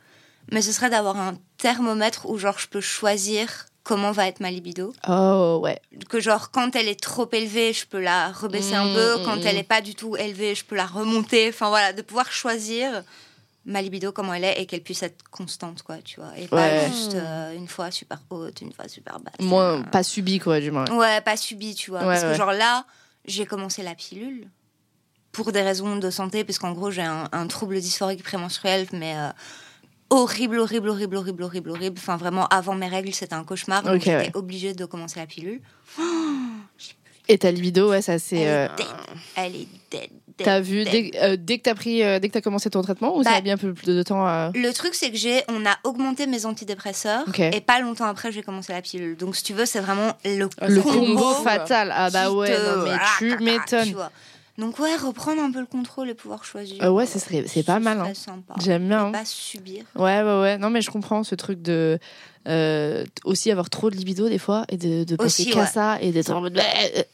mais ce serait d'avoir un thermomètre où genre je peux choisir comment va être ma libido. Oh, ouais. Que genre quand elle est trop élevée, je peux la rebaisser un Mm, peu. mm, Quand mm. elle est pas du tout élevée, je peux la remonter. Enfin voilà, de pouvoir choisir ma libido comment elle est et qu'elle puisse être constante quoi tu vois et pas juste euh, une fois super haute une fois super basse Moins pas subi, quoi, du moins. ouais pas subi tu vois Ouais, parce ouais. que genre là j'ai commencé la pilule pour des raisons de santé parce qu'en gros j'ai un, un trouble dysphorique prémenstruel mais euh, horrible horrible horrible horrible horrible horrible enfin vraiment avant mes règles c'était un cauchemar donc j'étais ouais. obligée de commencer la pilule Et ta libido, ouais, ça c'est. elle, euh, est elle est dead, dead, T'as vu dead. dès, euh, dès que t'as pris, euh, dès que t'as commencé ton traitement ou ça Bah, a bien un peu plus de temps à... Le truc, c'est que j'ai, on a augmenté mes antidépresseurs et pas longtemps après, j'ai commencé la pilule. Donc, si tu veux, c'est vraiment le, Ah, Le ça combo, combo, fatal. Ah bah ouais, te- non mais tu tu m'étonnes. vois. Donc, ouais, reprendre un peu le contrôle et pouvoir choisir. Euh, ouais, ce serait- c'est pas mal, hein. J'aime bien. Hein. pas subir. Ouais, ouais, ouais. Non mais je comprends ce truc de euh, aussi avoir trop de libido des fois et de, de penser qu'à ouais. ça et d'être en mode.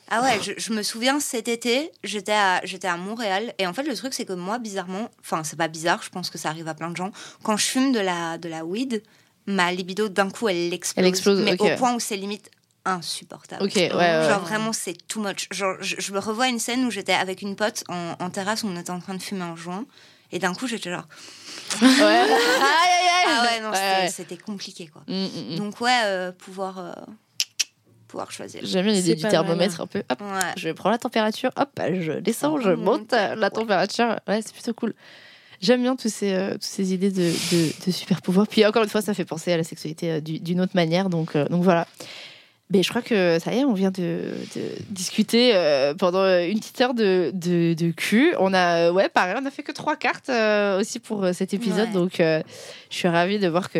Ah ouais, je, je me souviens cet été, j'étais à, j'étais à Montréal et en fait le truc c'est que moi bizarrement, enfin c'est pas bizarre, je pense que ça arrive à plein de gens, quand je fume de la, de la weed, ma libido d'un coup elle explose, Elle explose, mais ok. au point où c'est limite insupportable. Ok, ouais, ouais. Genre vraiment c'est too much. Genre je, je me revois une scène où j'étais avec une pote en, en terrasse, on était en train de fumer un joint et d'un coup j'étais genre ouais. Aïe, aïe, aïe. ah ouais non Ouais, c'était- ouais. c'était compliqué quoi. Mm, mm, mm. Donc ouais euh, pouvoir euh, pouvoir choisir. J'aime bien l'idée du thermomètre mal. un peu. Hop, Ouais. je prends la température, hop, je descends, je On monte euh, la température. Ouais, c'est plutôt cool. J'aime bien tous ces, euh, toutes ces idées de, de, de super pouvoirs. Puis encore une fois, ça fait penser à la sexualité euh, du- d'une autre manière. Donc, euh, donc voilà. Mais je crois que ça y est, on vient de, de discuter euh, pendant une petite heure de, de, de cul. On a, euh, ouais, pareil, on a fait que trois cartes euh, aussi pour cet épisode. Ouais. Donc, euh, je suis ravie de voir que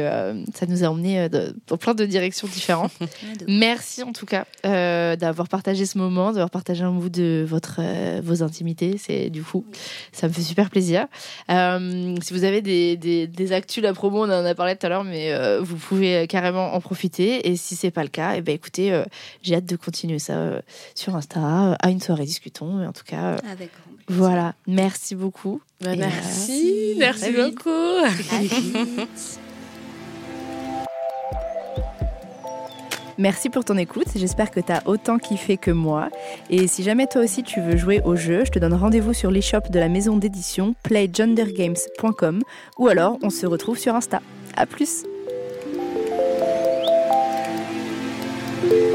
ça nous a emmenés de- dans plein de directions différentes. Merci en tout cas d'avoir partagé ce moment, d'avoir partagé un bout de votre, vos intimités. C'est du coup, ça me fait super plaisir. Si vous avez des, des, des actus, la promo, on en a parlé tout à l'heure, mais vous pouvez carrément en profiter. Et si c'est pas le cas, eh ben écoutez, euh, j'ai hâte de continuer ça euh, sur Insta, à une soirée discutons. En tout cas, euh, Avec voilà. Merci beaucoup. Bah, merci, merci beaucoup. Merci pour ton écoute, j'espère que tu as autant kiffé que moi. Et si jamais toi aussi tu veux jouer au jeu, je te donne rendez-vous sur l'e-shop de la maison d'édition playgendergames.com ou alors on se retrouve sur Insta. À plus Thank you.